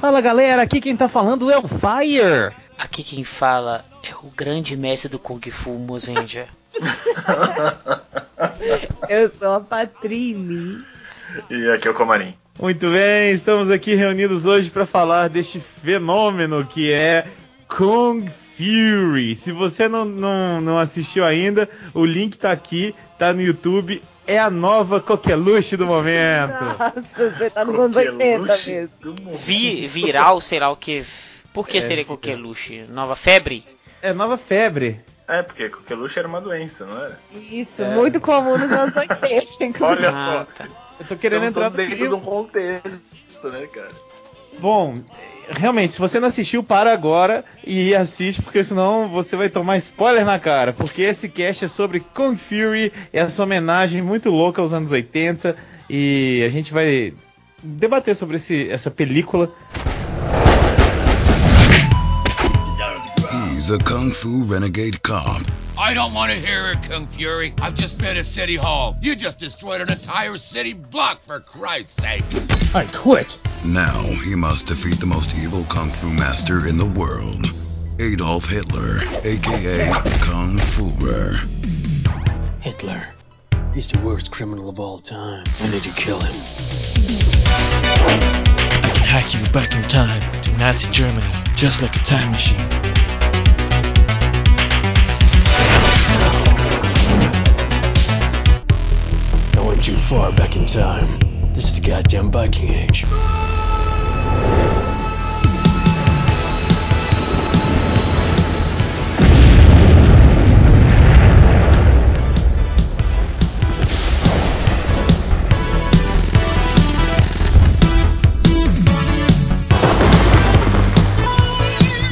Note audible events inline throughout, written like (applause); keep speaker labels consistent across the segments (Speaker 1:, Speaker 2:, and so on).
Speaker 1: Fala galera, aqui quem tá falando é o Fire.
Speaker 2: Aqui quem fala é o grande mestre do Kung Fu, Mozenja. (laughs)
Speaker 3: Eu sou a Patrine.
Speaker 4: E aqui é o Comarim.
Speaker 1: Muito bem, estamos aqui reunidos hoje para falar deste fenômeno que é Kung Fury. Se você não, não, não assistiu ainda, o link tá aqui, tá no YouTube. É a nova coqueluche do momento.
Speaker 3: Nossa, você tá nos anos 80 mesmo.
Speaker 2: Vi, viral, sei lá o que. Por que
Speaker 1: É,
Speaker 2: seria coqueluche? Nova febre?
Speaker 1: É nova febre.
Speaker 4: É, porque coqueluche era uma doença, não era?
Speaker 3: Isso,
Speaker 1: É.
Speaker 3: muito comum nos anos 80, inclusive.
Speaker 4: Olha
Speaker 2: Ah,
Speaker 4: só.
Speaker 2: tá.
Speaker 1: Eu tô querendo
Speaker 4: Estamos
Speaker 1: entrar
Speaker 4: dentro de um contexto, né, cara?
Speaker 1: Bom, realmente, se você não assistiu, para agora e assiste, porque senão você vai tomar spoiler na cara. Porque esse cast é sobre Kung Fury, essa homenagem muito louca aos anos 80. E a gente vai debater sobre esse, essa película.
Speaker 5: He's a kung fu renegade cop.
Speaker 6: I don't want to hear it, Kung Fury. I've just been at City Hall. You just destroyed an entire city block, for Christ's sake.
Speaker 7: I quit.
Speaker 5: Now he must defeat the most evil kung fu master in the world, Adolf Hitler, aka Kung Fuhrer.
Speaker 7: Hitler. He's the worst criminal of all time. I need to kill him. I can hack you back in time to Nazi Germany, just like a time machine. I went too far back in time. This is the goddamn Viking Age.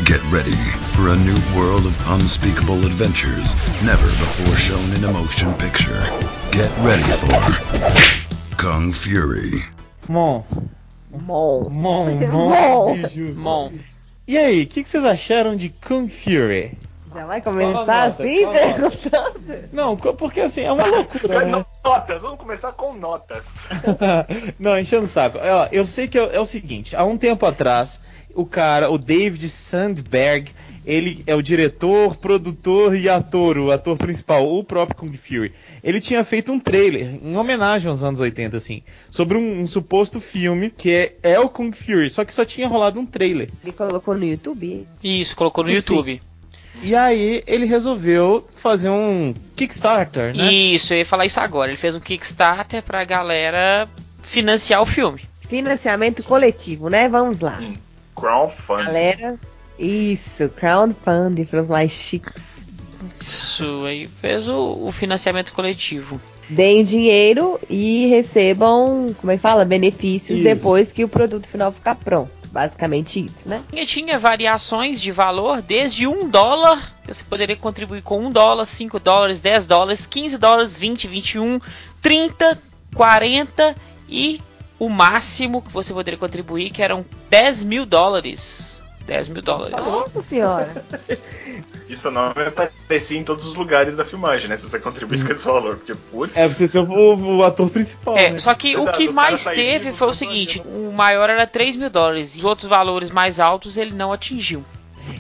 Speaker 5: Get ready for a new world of unspeakable adventures never before shown in a motion picture. Get ready for Kung Fury.
Speaker 1: Mon. Mon,
Speaker 3: Mon. (laughs)
Speaker 1: Mon.
Speaker 2: Bom,
Speaker 1: E aí, o que, que vocês acharam de Kung Fury?
Speaker 3: Já vai começar
Speaker 1: nota,
Speaker 3: assim,
Speaker 1: nota.
Speaker 3: perguntando?
Speaker 1: Não, porque assim, é uma loucura, né?
Speaker 4: Notas, vamos começar com notas. (laughs)
Speaker 1: Não, enchendo o saco. Eu sei que é, é o seguinte: há um tempo atrás, o cara, o David Sandberg, ele é o diretor, produtor e ator, o ator principal, o próprio Kung Fury. Ele tinha feito um trailer em homenagem aos anos 80, assim, sobre um, um suposto filme que é, é o Kung Fury, só que só tinha rolado um trailer.
Speaker 3: Ele colocou no YouTube.
Speaker 2: isso, colocou no
Speaker 1: Sim.
Speaker 2: YouTube.
Speaker 1: E aí ele resolveu fazer um Kickstarter, né?
Speaker 2: Isso, eu ia falar isso agora. Ele fez um Kickstarter pra galera financiar o filme.
Speaker 3: Financiamento coletivo, né? Vamos lá.
Speaker 4: Crowdfunding.
Speaker 3: Galera, isso, crowdfunding para os mais chiques.
Speaker 2: Isso, aí fez o, o financiamento coletivo.
Speaker 3: Deem dinheiro e recebam, como é que fala? Benefícios
Speaker 1: Isso.
Speaker 3: depois que o produto final ficar pronto. Basicamente isso, né?
Speaker 2: Tinha, tinha variações de valor desde um dólar, que você poderia contribuir com um dólar, 5 dólares, 10 dólares, 15 dólares, 20, 21, 30, 40 e o máximo que você poderia contribuir, que eram 10 mil dólares. 10 mil dólares.
Speaker 3: Nossa senhora. (laughs)
Speaker 4: Isso não vai aparecer em todos os lugares da filmagem, né? Se você contribuir com esse valor. Porque, putz.
Speaker 1: É, você ser o, o ator principal.
Speaker 2: É,
Speaker 1: né?
Speaker 2: só que o
Speaker 4: Exato,
Speaker 2: que
Speaker 4: o
Speaker 2: mais teve
Speaker 4: vivo,
Speaker 2: foi o seguinte: o maior era 3 mil dólares, e os outros valores mais altos ele não atingiu.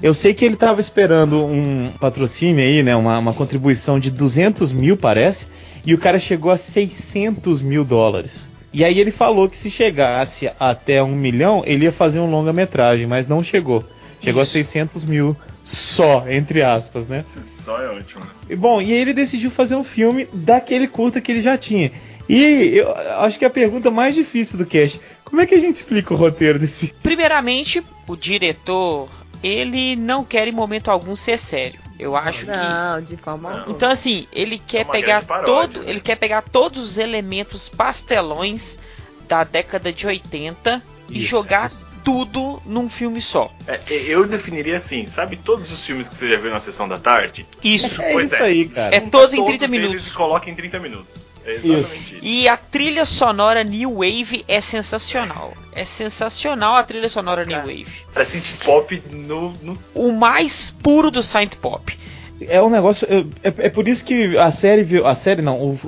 Speaker 1: Eu sei que ele tava esperando um patrocínio aí, né? Uma, uma contribuição de 200 mil, parece. E o cara chegou a 600 mil dólares. E aí ele falou que se chegasse até um milhão, ele ia fazer um longa-metragem, mas não chegou. Chegou
Speaker 2: Isso.
Speaker 1: a 600 mil só, entre aspas, né?
Speaker 4: Só é ótimo. né?
Speaker 1: E bom, e aí ele decidiu fazer um filme daquele curta que ele já tinha. E eu acho que a pergunta mais difícil do cast, como é que a gente explica o roteiro desse
Speaker 2: Primeiramente, o diretor, ele não quer em momento algum ser sério. Eu acho que
Speaker 3: Não, de forma
Speaker 4: Não.
Speaker 3: alguma.
Speaker 2: Então assim, ele quer
Speaker 4: uma
Speaker 2: pegar
Speaker 4: paródia,
Speaker 2: todo,
Speaker 4: né?
Speaker 2: ele quer pegar todos os elementos pastelões da década de 80 e
Speaker 1: Isso,
Speaker 2: jogar
Speaker 1: isso.
Speaker 2: Tudo num filme só.
Speaker 4: É, eu definiria assim, sabe todos os filmes que você já viu na sessão da tarde?
Speaker 2: Isso.
Speaker 1: É
Speaker 4: Pois
Speaker 1: isso
Speaker 4: é.
Speaker 1: aí, cara.
Speaker 2: É todos em 30
Speaker 4: eles
Speaker 2: minutos.
Speaker 4: e coloca em 30 minutos. É exatamente isso.
Speaker 2: E a trilha sonora New Wave é sensacional. É sensacional a trilha sonora New Wave.
Speaker 4: Pra synth pop no, no
Speaker 2: O mais puro do synth pop.
Speaker 1: É um negócio. É, é- é por isso que a série. viu- A série não, o,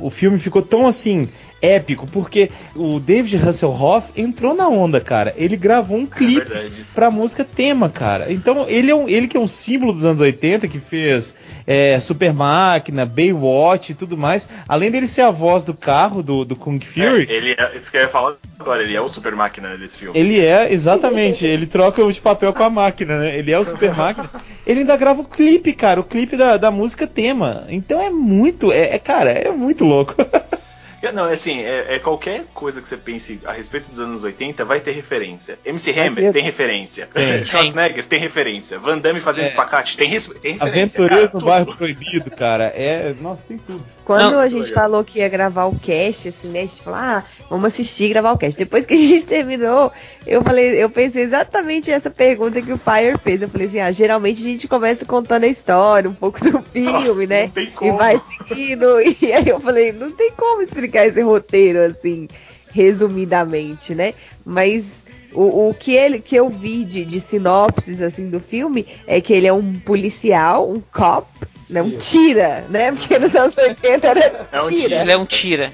Speaker 1: o, o filme ficou tão assim. Épico, porque o David Hasselhoff entrou na onda, cara. Ele gravou um clipe
Speaker 4: verdade.
Speaker 1: pra música tema, cara. Então, ele, é um, ele que é um símbolo dos anos 80, que fez é, Super Máquina, Baywatch e tudo mais. Além dele ser a voz do carro do, do Kung Fury,
Speaker 4: É, ele é, isso que eu ia falar agora, ele é o super máquina desse filme.
Speaker 1: ele é, exatamente, ele troca o de papel com a máquina, né? Ele é o Super Máquina. Ele ainda grava o clipe, cara, o clipe da, da música tema. Então é muito, é, é, cara, é muito louco. (laughs)
Speaker 4: Não, assim, é, é qualquer coisa que você pense a respeito dos anos 80 vai ter referência. MC
Speaker 1: Vai
Speaker 4: Hammer
Speaker 1: ter.
Speaker 4: tem referência.
Speaker 1: Tem. (laughs)
Speaker 4: Schwarzenegger tem referência. Van Damme fazendo
Speaker 1: É.
Speaker 4: espacate tem, res- tem referência.
Speaker 1: Aventureiros no Bairro. Proibido, cara. É. Nossa, tem tudo.
Speaker 3: Quando
Speaker 2: Não,
Speaker 3: a gente
Speaker 4: legal.
Speaker 3: falou que ia gravar o cast, assim, né? A gente falou, ah, vamos assistir e gravar o cast. Depois que a gente (laughs) terminou, eu falei, eu pensei exatamente essa pergunta que o Fire fez. Eu falei assim, ah, geralmente a gente começa contando a história, um pouco do filme,
Speaker 4: Nossa,
Speaker 3: né?
Speaker 4: não tem
Speaker 3: E
Speaker 4: como.
Speaker 3: vai seguindo. (laughs) E aí eu falei, não tem como explicar esse roteiro assim, resumidamente, né? Mas o, o que, ele, que eu vi de, de sinopses assim do filme é que ele é um policial, um cop, né? Um tira, né? Porque nos anos 80 era
Speaker 4: É um
Speaker 3: tira.
Speaker 2: Ele é um tira.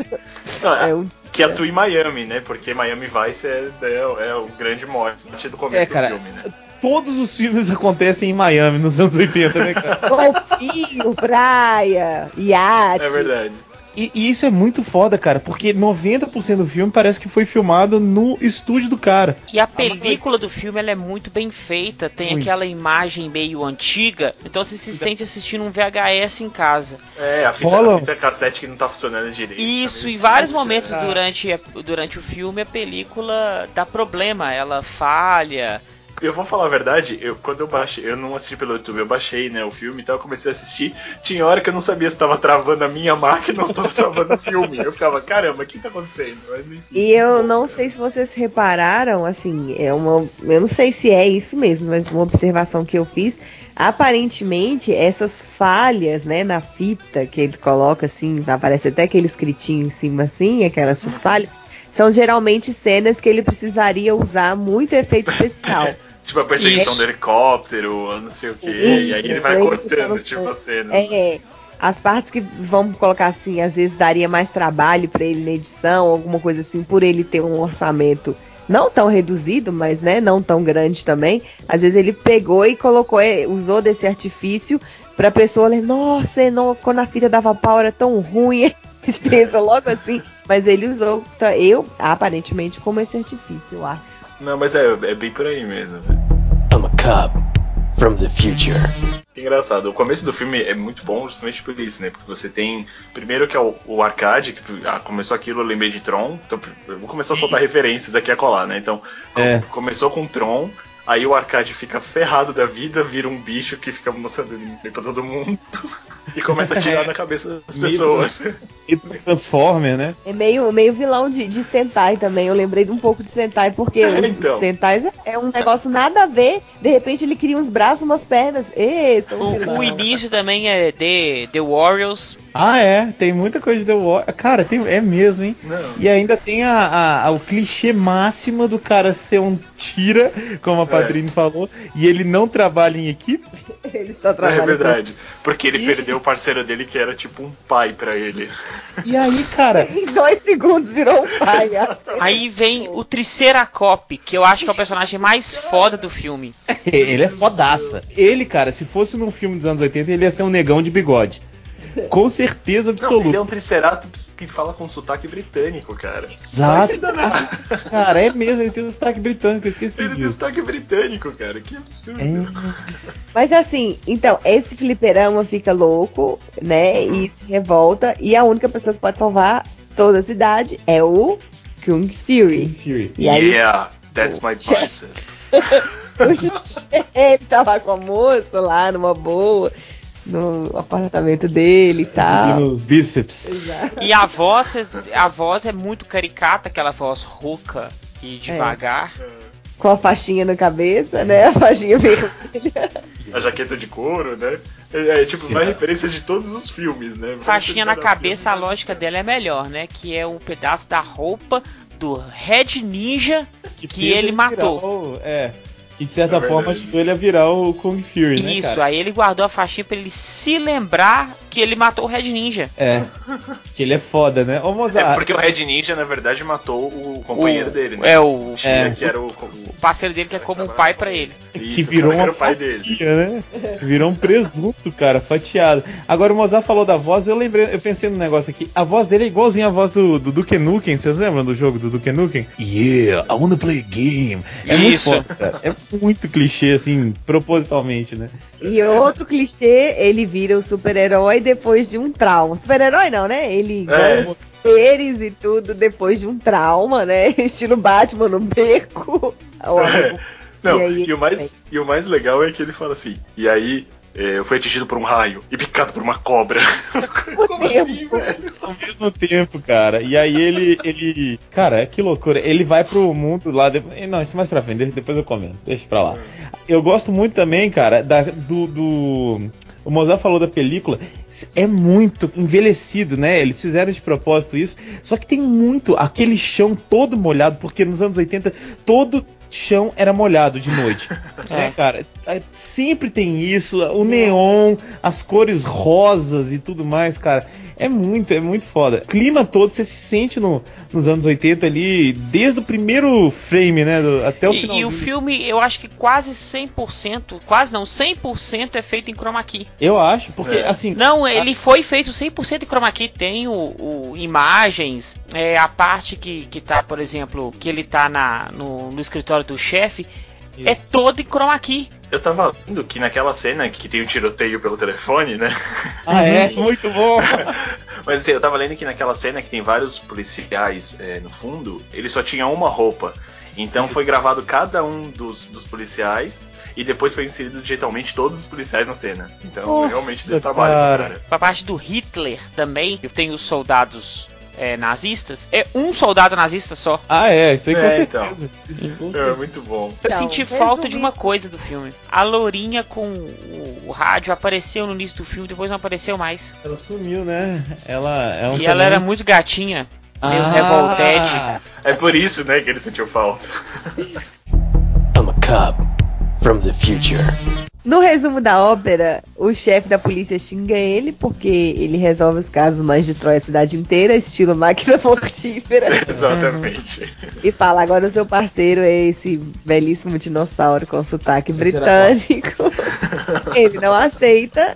Speaker 4: Não,
Speaker 3: É um
Speaker 4: Que
Speaker 3: tira.
Speaker 4: atua em Miami, né? Porque Miami Vice é, é, é o grande mote do começo
Speaker 1: É, cara.
Speaker 4: do filme, né?
Speaker 1: Todos os filmes acontecem em Miami nos anos 80, né, cara? (laughs)
Speaker 3: Golfinho, praia, iate.
Speaker 4: É verdade.
Speaker 1: E, e isso é muito foda, cara, porque 90% do filme parece que foi filmado no estúdio do cara.
Speaker 2: E a película do filme ela é muito bem feita, tem
Speaker 1: Muito.
Speaker 2: aquela imagem meio antiga, então você se sente assistindo um VHS em casa.
Speaker 4: É, a fita,
Speaker 1: Rola.
Speaker 4: a fita cassete que não tá funcionando direito.
Speaker 2: Isso,
Speaker 4: tá
Speaker 2: em
Speaker 4: meio
Speaker 2: vários momentos durante, a- durante o filme a película dá problema, ela falha.
Speaker 4: Eu vou falar a verdade, eu, quando eu baixei, eu não assisti pelo YouTube, eu baixei, né, o filme, então eu comecei a assistir. Tinha hora que eu não sabia se tava travando a minha (laughs) máquina ou se tava travando o filme. Eu ficava, caramba, o que tá acontecendo? Mas, enfim,
Speaker 3: E eu
Speaker 4: bom,
Speaker 3: não
Speaker 4: né?
Speaker 3: sei se vocês repararam, assim, é uma, eu não sei se é isso mesmo, mas uma observação que eu fiz, aparentemente essas falhas, né, na fita que ele coloca assim, aparece até aquele escritinho em cima assim, aquelas essas falhas, são geralmente cenas que ele precisaria usar muito efeito (laughs) especial.
Speaker 4: Tipo a perseguição
Speaker 2: Isso.
Speaker 4: do helicóptero, não sei o que,
Speaker 3: Isso,
Speaker 4: e aí ele vai cortando, tipo, a cena.
Speaker 3: É, as partes que vamos colocar assim, às vezes daria mais trabalho pra ele na edição, alguma coisa assim, por ele ter um orçamento não tão reduzido, mas né, não tão grande também. Às vezes ele pegou e colocou, é, usou desse artifício pra pessoa ler, nossa, não, quando a fita dava pau era tão ruim. (laughs) Pensam logo assim, mas ele usou, tá, eu, aparentemente, como esse artifício, eu acho.
Speaker 4: Não, mas é, é bem por aí mesmo.
Speaker 7: I'm a cop from the future.
Speaker 4: Que engraçado. O começo do filme é muito bom justamente por isso, né? Porque você tem. Primeiro que é o, o arcade, que ah, começou aquilo, eu lembrei de Tron. Então eu vou começar a soltar referências aqui a colar, né? Então,
Speaker 1: É.
Speaker 4: começou com Tron. Aí o arcade fica ferrado da vida, vira um bicho que fica mostrando ele pra todo mundo (laughs) e começa a tirar na cabeça das pessoas.
Speaker 1: E do Transformer, né?
Speaker 3: É meio, meio vilão de, de Sentai também. Eu lembrei de um pouco de Sentai, porque
Speaker 4: É, (laughs)
Speaker 3: os
Speaker 4: então.
Speaker 3: Sentais é um negócio nada a ver. De repente ele cria uns braços, umas pernas. Um vilão.
Speaker 2: O, o início também é The, The Warriors.
Speaker 1: Ah, é, tem muita coisa de The War. Cara, tem, é mesmo, hein?
Speaker 4: Não.
Speaker 1: E ainda tem a, a- a- o clichê máximo do cara ser um tira, como a Padrino falou, e ele não trabalha em equipe. (laughs)
Speaker 3: Ele só
Speaker 4: É
Speaker 3: trabalha
Speaker 4: verdade. Porque ele
Speaker 1: E-
Speaker 4: perdeu o parceiro dele que era tipo um pai pra ele.
Speaker 1: E aí, cara, (laughs)
Speaker 3: Em dois segundos virou um pai. (laughs)
Speaker 2: Aí vem o Triceracop, que eu acho que é o personagem mais foda do filme.
Speaker 1: ele é fodaça. Ele, cara, se fosse num filme dos anos 80, ele ia ser um negão de bigode. Com certeza
Speaker 4: Não, ele é
Speaker 1: absoluta.
Speaker 4: um triceratops que fala com sotaque britânico, cara.
Speaker 1: Exato.
Speaker 4: Se danar.
Speaker 1: Cara, é mesmo, ele tem um sotaque britânico, eu esqueci
Speaker 4: Ele tem
Speaker 1: disso.
Speaker 4: sotaque britânico, cara. Que absurdo.
Speaker 1: É.
Speaker 3: Mas assim, então, esse fliperama fica louco, né? E se revolta. E a única pessoa que pode salvar toda a cidade é o Kung Fury.
Speaker 1: Fury.
Speaker 3: E aí
Speaker 4: yeah, that's my (laughs) bicep.
Speaker 3: ele tá lá com a moça, lá numa boa, no apartamento dele e tal.
Speaker 1: os bíceps.
Speaker 3: Exato.
Speaker 2: E a voz, a voz é muito caricata, aquela voz rouca e devagar.
Speaker 3: Com a faixinha na cabeça, né? A faixinha vermelha.
Speaker 4: A jaqueta de couro, né? É, é, tipo, uma referência de todos os filmes, né?
Speaker 2: Faixinha na cabeça, a
Speaker 4: filme.
Speaker 2: lógica dela é melhor, né? Que é um pedaço da roupa do Red Ninja que,
Speaker 1: fez
Speaker 2: ele matou.
Speaker 1: é. Que de certa
Speaker 4: É
Speaker 1: forma ajudou ele a virar o Kung Fury, né,
Speaker 2: Isso,
Speaker 1: cara?
Speaker 2: aí ele guardou a faixinha pra ele se lembrar que ele matou o Red Ninja.
Speaker 1: É. Que ele é foda, né? Ô,
Speaker 4: É
Speaker 1: Mozart.
Speaker 4: porque o Red Ninja, na verdade, matou o companheiro
Speaker 2: O-
Speaker 4: dele, né?
Speaker 2: É, o,
Speaker 1: É.
Speaker 4: que era o.
Speaker 2: o parceiro dele que é como um pai pra ele.
Speaker 1: que
Speaker 4: Isso,
Speaker 1: virou
Speaker 4: cara era o pai dele.
Speaker 1: né? Virou um presunto, cara, fatiado. Agora o Mozart falou da voz, eu lembrei, eu pensei no negócio aqui. A voz dele é igualzinha a voz do, do Duke Nukem, vocês lembram do jogo do Duke Nukem? Yeah, I wanna play a game. É muito
Speaker 2: Isso.
Speaker 1: foda, cara. É muito clichê, assim, propositalmente, né?
Speaker 3: E outro clichê, ele vira o super-herói depois de um trauma. Super-herói não, né? Ele ganha os poderes e tudo depois de um trauma, né? (laughs) Estilo Batman no beco. (laughs) Amigo-
Speaker 4: Não,
Speaker 3: E
Speaker 4: e,
Speaker 3: aí-
Speaker 4: o mais, e o mais legal é que ele fala assim, e aí é, eu fui atingido por um raio e picado por uma cobra. (laughs) Como assim, velho?
Speaker 1: Ao mesmo tempo, cara. E aí ele, ele. Cara, que loucura. Ele vai pro mundo lá. de- Não, isso mais pra frente, de- depois eu comento. Deixa pra lá. Eu gosto muito também, cara, da- do. do... O Mozart falou da película, é muito envelhecido, né? Eles fizeram de propósito isso, só que tem muito aquele chão todo molhado, porque nos anos 80 todo chão era molhado de noite. (laughs)
Speaker 2: É.
Speaker 1: É, cara, é, sempre tem isso, o neon, as cores rosas e tudo mais, cara. É muito, é muito foda. O clima todo você se sente no, nos anos 80 ali, desde o primeiro frame, né? do- até o final.
Speaker 2: e o filme, eu acho que quase 100%, quase não, 100% é feito em chroma key.
Speaker 1: Eu acho, porque
Speaker 4: É.
Speaker 1: assim.
Speaker 2: Não, ele foi feito 100% em chroma key. Tem o, o imagens, é, a parte que, que tá, por exemplo, que ele tá na, no, no escritório do chefe, é
Speaker 1: Isso.
Speaker 2: todo em chroma key.
Speaker 4: Eu tava vendo que naquela cena que tem o tiroteio pelo telefone, né? (laughs)
Speaker 1: Ah, é? Muito bom! (laughs)
Speaker 4: Mas assim, eu tava lendo que naquela cena que tem vários policiais é, no fundo, ele só tinha uma roupa. Então foi gravado cada um dos, dos policiais e depois foi inserido digitalmente todos os policiais na cena. Então
Speaker 1: Nossa,
Speaker 4: realmente deu trabalho
Speaker 1: cara.
Speaker 4: cara.
Speaker 2: Pra parte do Hitler também, eu tenho os soldados é, nazistas. É um soldado nazista só.
Speaker 1: Ah, é, isso aí com
Speaker 4: É,
Speaker 1: certeza. Isso com
Speaker 4: É
Speaker 1: certeza.
Speaker 4: muito bom.
Speaker 2: Eu
Speaker 3: Então,
Speaker 2: senti
Speaker 3: resumindo-
Speaker 2: falta de uma coisa do filme. A lourinha com o, o rádio apareceu no início do filme, depois não apareceu mais.
Speaker 1: Ela sumiu, né? Ela é um
Speaker 2: e ela era muito gatinha, meio
Speaker 1: Ah,
Speaker 2: revoltete.
Speaker 4: É por isso, né, que ele sentiu falta.
Speaker 7: I'm a cop from the future.
Speaker 3: No resumo da ópera, o chefe da polícia xinga ele porque ele resolve os casos, mas destrói a cidade inteira, estilo máquina mortífera. (laughs)
Speaker 4: Exatamente.
Speaker 3: e fala: agora o seu parceiro é esse belíssimo dinossauro com sotaque britânico. ele não aceita,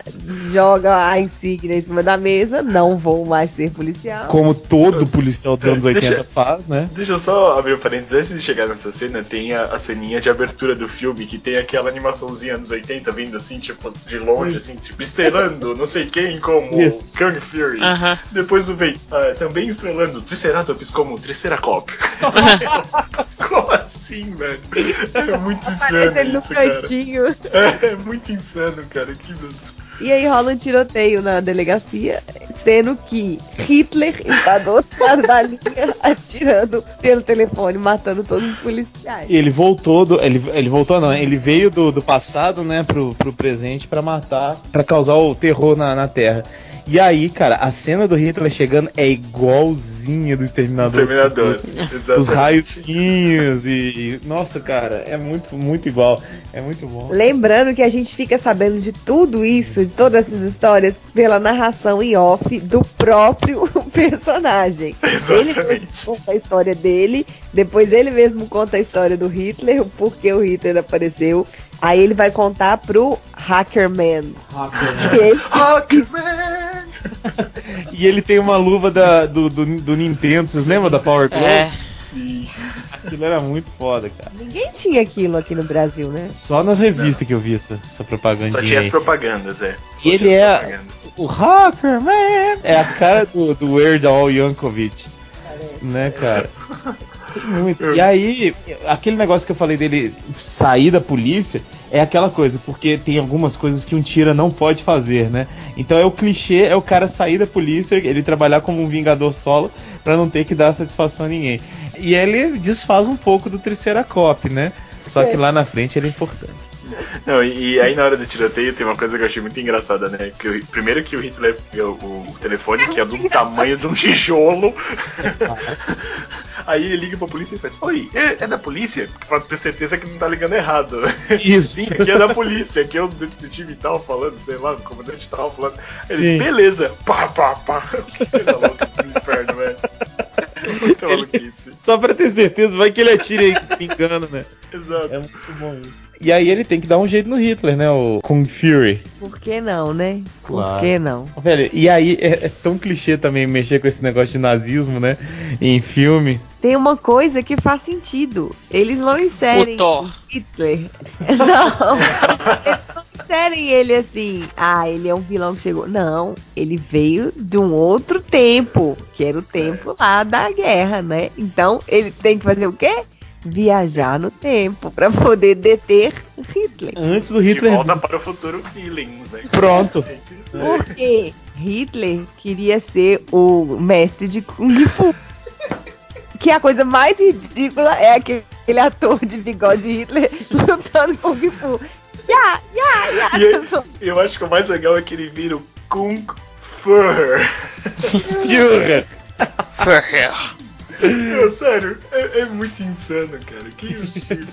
Speaker 3: joga a insígnia em cima da mesa, não vou mais ser policial.
Speaker 1: Como todo policial dos anos 80
Speaker 4: Deixa-
Speaker 1: faz, né?
Speaker 4: Deixa eu só abrir um parênteses. Antes de chegar nessa cena, tem a, a ceninha de abertura do filme, que tem aquela animaçãozinha anos 80 vindo assim, tipo, de longe, assim, tipo, estrelando não sei quem como
Speaker 1: Isso.
Speaker 4: Kung Fury.
Speaker 2: Aham.
Speaker 4: Depois o vem ah, também estrelando Triceratops como Triceracop. (laughs) como assim, velho? É muito insano
Speaker 3: ele no
Speaker 4: isso,
Speaker 3: cantinho.
Speaker 4: É, é muito insano, cara. Que.
Speaker 3: E aí rola um tiroteio na delegacia, sendo que Hitler está do outro lado da linha, atirando pelo telefone, matando todos os policiais.
Speaker 1: E ele voltou do. Ele, ele voltou, não, ele veio do, do passado, né, pro, pro presente pra matar, pra causar o terror na, na Terra. E aí, cara, a cena do Hitler chegando é igualzinha do Exterminador.
Speaker 4: Terminador.
Speaker 1: Os
Speaker 4: Exatamente.
Speaker 1: raiozinhos e. Nossa, cara, é muito, muito igual. É muito bom.
Speaker 3: Lembrando que a gente fica sabendo de tudo isso, de todas essas histórias, pela narração em off do próprio (laughs) personagem. Ele mesmo
Speaker 4: Exatamente.
Speaker 3: conta a história dele, depois ele mesmo conta a história do Hitler, o porquê o Hitler apareceu. Aí ele vai contar pro Hackerman. Que ele
Speaker 4: Hawkman!
Speaker 1: E ele tem uma luva da, do, do, do Nintendo, vocês lembram da Power Glove?
Speaker 2: É.
Speaker 4: Sim.
Speaker 1: Aquilo era muito foda, cara.
Speaker 3: Ninguém tinha aquilo aqui no Brasil, né?
Speaker 1: Só nas revistas que eu vi essa, essa propaganda.
Speaker 4: Só tinha as propagandas, é. Só
Speaker 1: E ele
Speaker 4: tinha
Speaker 1: é-
Speaker 4: as propagandas.
Speaker 1: O Hacker, man! É a cara do, do Weird Al Yankovic. Né, cara? (laughs) Muito. E aí, aquele negócio que eu falei dele sair da polícia é aquela coisa, porque tem algumas coisas que um tira não pode fazer, né? Então é o clichê, é o cara sair da polícia, ele trabalhar como um vingador solo pra não ter que dar satisfação a ninguém. E ele desfaz um pouco do Triceracop, né? Só que lá na frente ele é importante.
Speaker 4: Não, e, e aí na hora do tiroteio tem uma coisa que eu achei muito engraçada, né? Que o- primeiro que o Hitler pega o, o telefone, que é do tamanho de um tijolo. (laughs) aí ele liga pra polícia e faz, Oi, é, é da polícia? Pra ter certeza que não tá ligando errado.
Speaker 1: Isso.
Speaker 4: Sim, aqui é da polícia, aqui é o detetive tal falando, sei lá, o comandante tal falando. Ele,
Speaker 1: Sim.
Speaker 4: beleza, pá, pá, pá. Que coisa louca. no inferno, velho. Muita maluquice.
Speaker 1: Só pra ter certeza, vai que ele atira aí pingando, né?
Speaker 4: Exato.
Speaker 1: É muito bom isso. E aí ele tem que dar um jeito no Hitler, né? O Kung Fury.
Speaker 3: Por que não, né? Por
Speaker 1: Claro.
Speaker 3: que não?
Speaker 1: Velho, e aí é, é tão clichê também mexer com esse negócio de nazismo, né? Em filme.
Speaker 3: Tem uma coisa que faz sentido. Eles não inserem
Speaker 2: O Thor.
Speaker 3: Hitler. (laughs) Não. Eles não inserem ele assim. Ah, ele é um vilão que chegou. Não. Ele veio de um outro tempo. Que era o tempo lá da guerra, né? Então ele tem que fazer o quê? Viajar no tempo pra poder deter Hitler.
Speaker 1: Antes do
Speaker 4: De
Speaker 1: Hitler.
Speaker 4: volta para o futuro Killings, né?
Speaker 1: Pronto.
Speaker 3: Porque Hitler queria ser o mestre de Kung Fu. Que a coisa mais ridícula é aquele ator de bigode Hitler lutando Kung Fu. Ya, ya.
Speaker 4: E eu, eu acho que o mais legal é que ele vira o Kung Fur.
Speaker 1: Führer.
Speaker 2: Ferrer.
Speaker 4: Meu, sério, é, é muito insano, cara. Que (laughs) absurdo.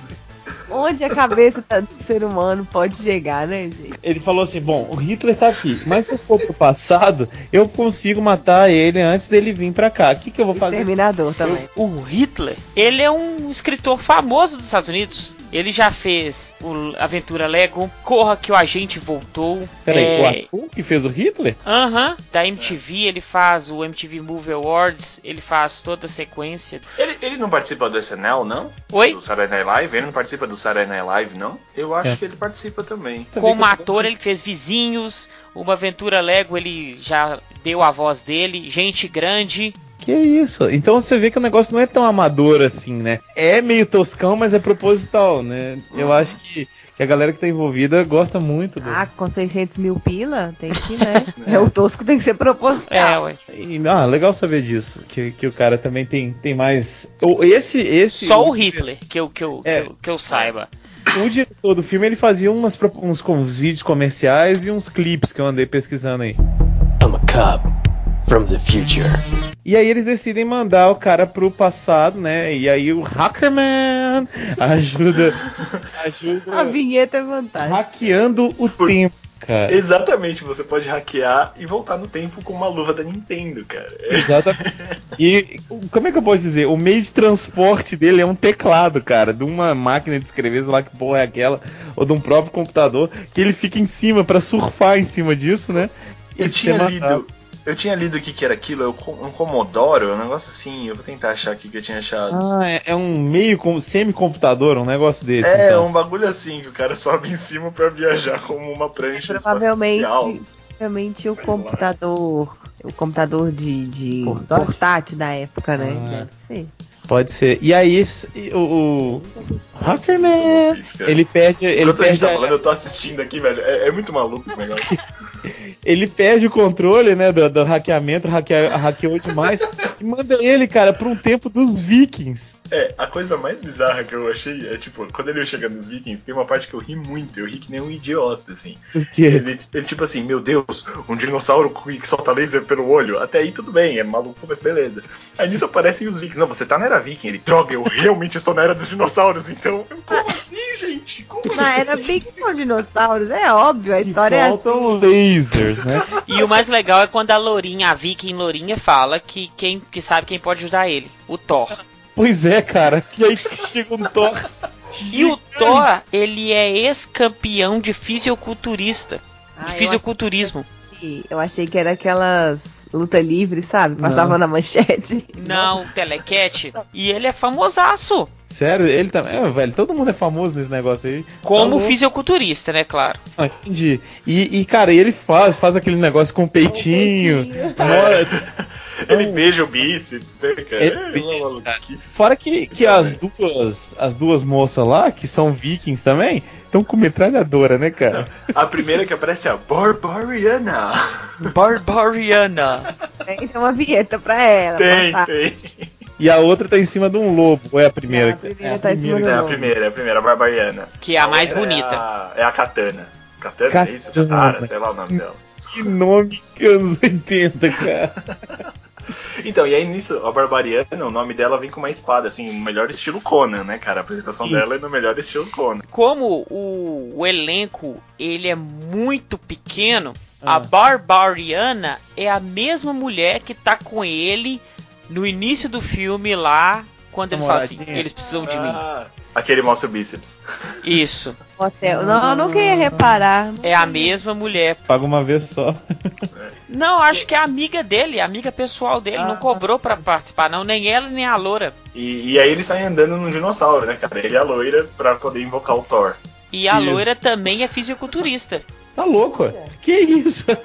Speaker 3: Onde a cabeça tá- do ser humano pode chegar, né, gente?
Speaker 1: Ele falou assim: bom, o Hitler tá aqui, mas se eu for pro passado, eu consigo matar ele antes dele vir pra cá. O que, que eu vou fazer?
Speaker 3: Terminador também.
Speaker 2: O Hitler, ele é um escritor famoso dos Estados Unidos. Ele já fez o Aventura Lego, Corra que o Agente Voltou.
Speaker 1: Peraí,
Speaker 2: é,
Speaker 1: o ator que fez o Hitler?
Speaker 2: Aham, da MTV, ele faz o MTV Movie Awards, ele faz toda a sequência.
Speaker 4: Ele, ele não participa do SNL, não?
Speaker 2: Oi?
Speaker 4: Do Saturday Night Live? Ele não participa do Saturday Night Live, não? Eu acho
Speaker 1: É.
Speaker 4: que ele participa também.
Speaker 2: Como ator, ele fez Vizinhos, uma Aventura Lego, ele já deu a voz dele, Gente Grande.
Speaker 1: Que isso? Então você vê que o negócio não é tão amador assim, né? É meio toscão, mas é proposital, né? Eu acho que, que a galera que tá envolvida gosta muito do.
Speaker 3: Ah, com 600 mil pila, tem que, né? (laughs) É, o tosco tem que ser proposital.
Speaker 2: É, ué.
Speaker 1: E, ah, legal saber disso. Que, que o cara também tem, tem mais. o- Esse, esse.
Speaker 2: Só o Hitler, que eu, que eu,
Speaker 1: É.
Speaker 2: que eu, que eu saiba.
Speaker 1: O diretor do filme ele fazia umas, uns, com- uns vídeos comerciais e uns clipes que eu andei pesquisando aí.
Speaker 7: I'm a cop from the future.
Speaker 1: E aí eles decidem mandar o cara pro passado, né? E aí o Hackerman ajuda. (laughs) ajuda.
Speaker 3: A vinheta é vantagem.
Speaker 1: hackeando o tempo, cara.
Speaker 4: Exatamente, você pode hackear e voltar no tempo com uma luva da Nintendo, cara.
Speaker 1: Exatamente. (laughs) E como é que eu posso dizer? O meio de transporte dele é um teclado, cara, de uma máquina de escrever, sei lá que porra é aquela, ou de um próprio computador, que ele fica em cima pra surfar em cima disso, né?
Speaker 4: Eu tinha
Speaker 1: matado.
Speaker 4: lido. Eu tinha lido o que, que era aquilo, é um Commodore, um negócio assim, eu vou tentar achar aqui que eu tinha achado.
Speaker 1: Ah, é, é um meio com semi-computador, um negócio desse.
Speaker 4: é,
Speaker 1: então.
Speaker 4: um bagulho assim, que o cara sobe em cima pra viajar como uma prancha
Speaker 3: Provavelmente,
Speaker 4: espacial.
Speaker 3: provavelmente o
Speaker 4: Sei lá.
Speaker 3: computador, o computador de, de
Speaker 1: Portátil?
Speaker 3: portátil? da época, né?
Speaker 1: Ah.
Speaker 3: Deve ser.
Speaker 1: Pode ser. E aí, o, o Hackerman, ele perde, ele
Speaker 4: Enquanto a gente
Speaker 1: perde,
Speaker 4: tá
Speaker 1: a-
Speaker 4: falando, eu tô assistindo aqui, velho. É, é muito maluco esse negócio. (laughs)
Speaker 1: ele perde o controle, né, do, do hackeamento, hackea, hackeou demais e manda ele, cara, pra um tempo dos Vikings.
Speaker 4: É, a coisa mais bizarra que eu achei é, tipo, quando ele chega nos Vikings, tem uma parte que eu ri muito, eu ri que nem um idiota, assim. Ele, ele, tipo assim, meu Deus, um dinossauro que solta laser pelo olho. Até aí tudo bem, é maluco, mas beleza. Aí nisso aparecem os vikings. Não, você tá na era viking. Ele, droga, eu realmente estou na era dos dinossauros, então. eu, Como assim, gente? Como
Speaker 3: Na era Big com dinossauros, é óbvio, a
Speaker 1: Que
Speaker 3: história é assim.
Speaker 1: soltam lasers, né? (laughs)
Speaker 2: E o mais legal é quando a Lourinha, a Viking Lourinha, fala que quem que sabe quem pode ajudar ele, o Thor.
Speaker 1: Pois é, cara. E aí que chega um Thor.
Speaker 2: E o Thor, ele é ex-campeão de fisiculturista,
Speaker 3: Ah,
Speaker 2: de
Speaker 3: eu
Speaker 2: fisiculturismo.
Speaker 3: achei que- Eu achei que era aquelas luta livre, sabe? Passava na manchete.
Speaker 2: Não, telecat. E ele é famosaço.
Speaker 1: Sério, ele também. É, velho, todo mundo é famoso nesse negócio aí.
Speaker 2: Como
Speaker 1: Tá louco.
Speaker 2: fisiculturista, né, claro.
Speaker 1: Ah, entendi. E, e, cara, ele faz, faz aquele negócio com o peitinho. (laughs) Nossa, (laughs)
Speaker 4: Ele beija o bíceps, né, cara?
Speaker 1: Ele
Speaker 4: É
Speaker 1: beija,
Speaker 4: uma maluquice.
Speaker 1: Fora que, que as duas as duas moças lá, que são vikings também, estão com metralhadora, né, cara?
Speaker 4: A primeira que aparece é a Barbariana. (laughs)
Speaker 2: Barbariana.
Speaker 3: Tem uma vinheta pra ela.
Speaker 4: Tem, tem.
Speaker 1: E a outra tá em cima de um lobo. Ou é a primeira?
Speaker 3: Não, a primeira tá em cima do
Speaker 4: É a
Speaker 3: lobo.
Speaker 4: primeira, é a primeira, a Barbariana.
Speaker 2: Que é a mais
Speaker 4: outra
Speaker 2: bonita.
Speaker 4: É a, é a Katana. Katana,
Speaker 1: Katana.
Speaker 4: é isso? Katara, sei lá o nome dela.
Speaker 1: Que nome anos 80, cara. (laughs) (laughs)
Speaker 4: Então, e aí nisso, a Barbariana, o nome dela vem com uma espada, assim, no melhor estilo Conan, né, cara? A apresentação
Speaker 1: Sim.
Speaker 4: dela é no melhor estilo Conan.
Speaker 2: Como o, o elenco ele é muito pequeno, A
Speaker 1: Ah.
Speaker 2: Barbariana é a mesma mulher que tá com ele no início do filme lá, quando eles falam assim, eles precisam de mim.
Speaker 4: Ah, aquele mostra o bíceps.
Speaker 2: Isso.
Speaker 3: Hotel. Não, eu nunca ia reparar.
Speaker 2: É a mesma mulher.
Speaker 1: Paga uma vez só.
Speaker 2: Não, acho que é amiga dele, amiga pessoal dele. Não cobrou pra participar, não. Nem ela, nem a loura.
Speaker 4: E, e aí eles saem andando num dinossauro, né, cara? Ele e a loira pra poder invocar o Thor.
Speaker 2: E a
Speaker 1: Isso.
Speaker 2: loira também é fisiculturista.
Speaker 1: Tá louco? Que isso? (laughs)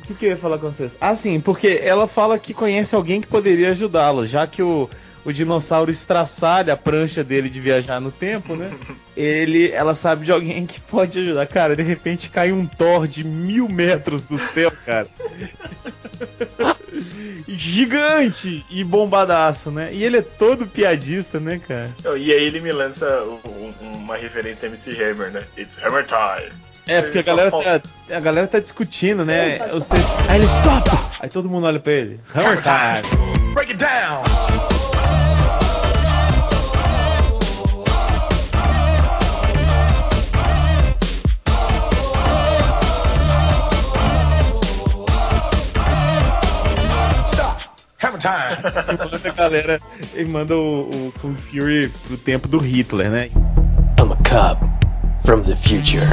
Speaker 1: O que, que eu ia falar com vocês? Ah, sim, porque ela fala que conhece alguém que poderia ajudá-lo, já que o, o dinossauro estraçalha a prancha dele de viajar no tempo, né? Ele, ela sabe de alguém que pode ajudar. Cara, de repente cai um Thor de mil metros do céu, cara. Gigante e bombadaço, né? E ele é todo piadista, né, cara?
Speaker 4: E aí ele me lança um- um- uma referência a MC Hammer, né? It's Hammer Time.
Speaker 1: É, porque a galera, tá, a galera tá discutindo, né? Os três- Aí ele stop! Aí todo mundo olha pra ele. Hammer time!
Speaker 6: Break it down. Hammer time.
Speaker 1: manda a galera e manda o, o Kung Fury pro tempo do Hitler, né?
Speaker 7: I'm a cop from the future.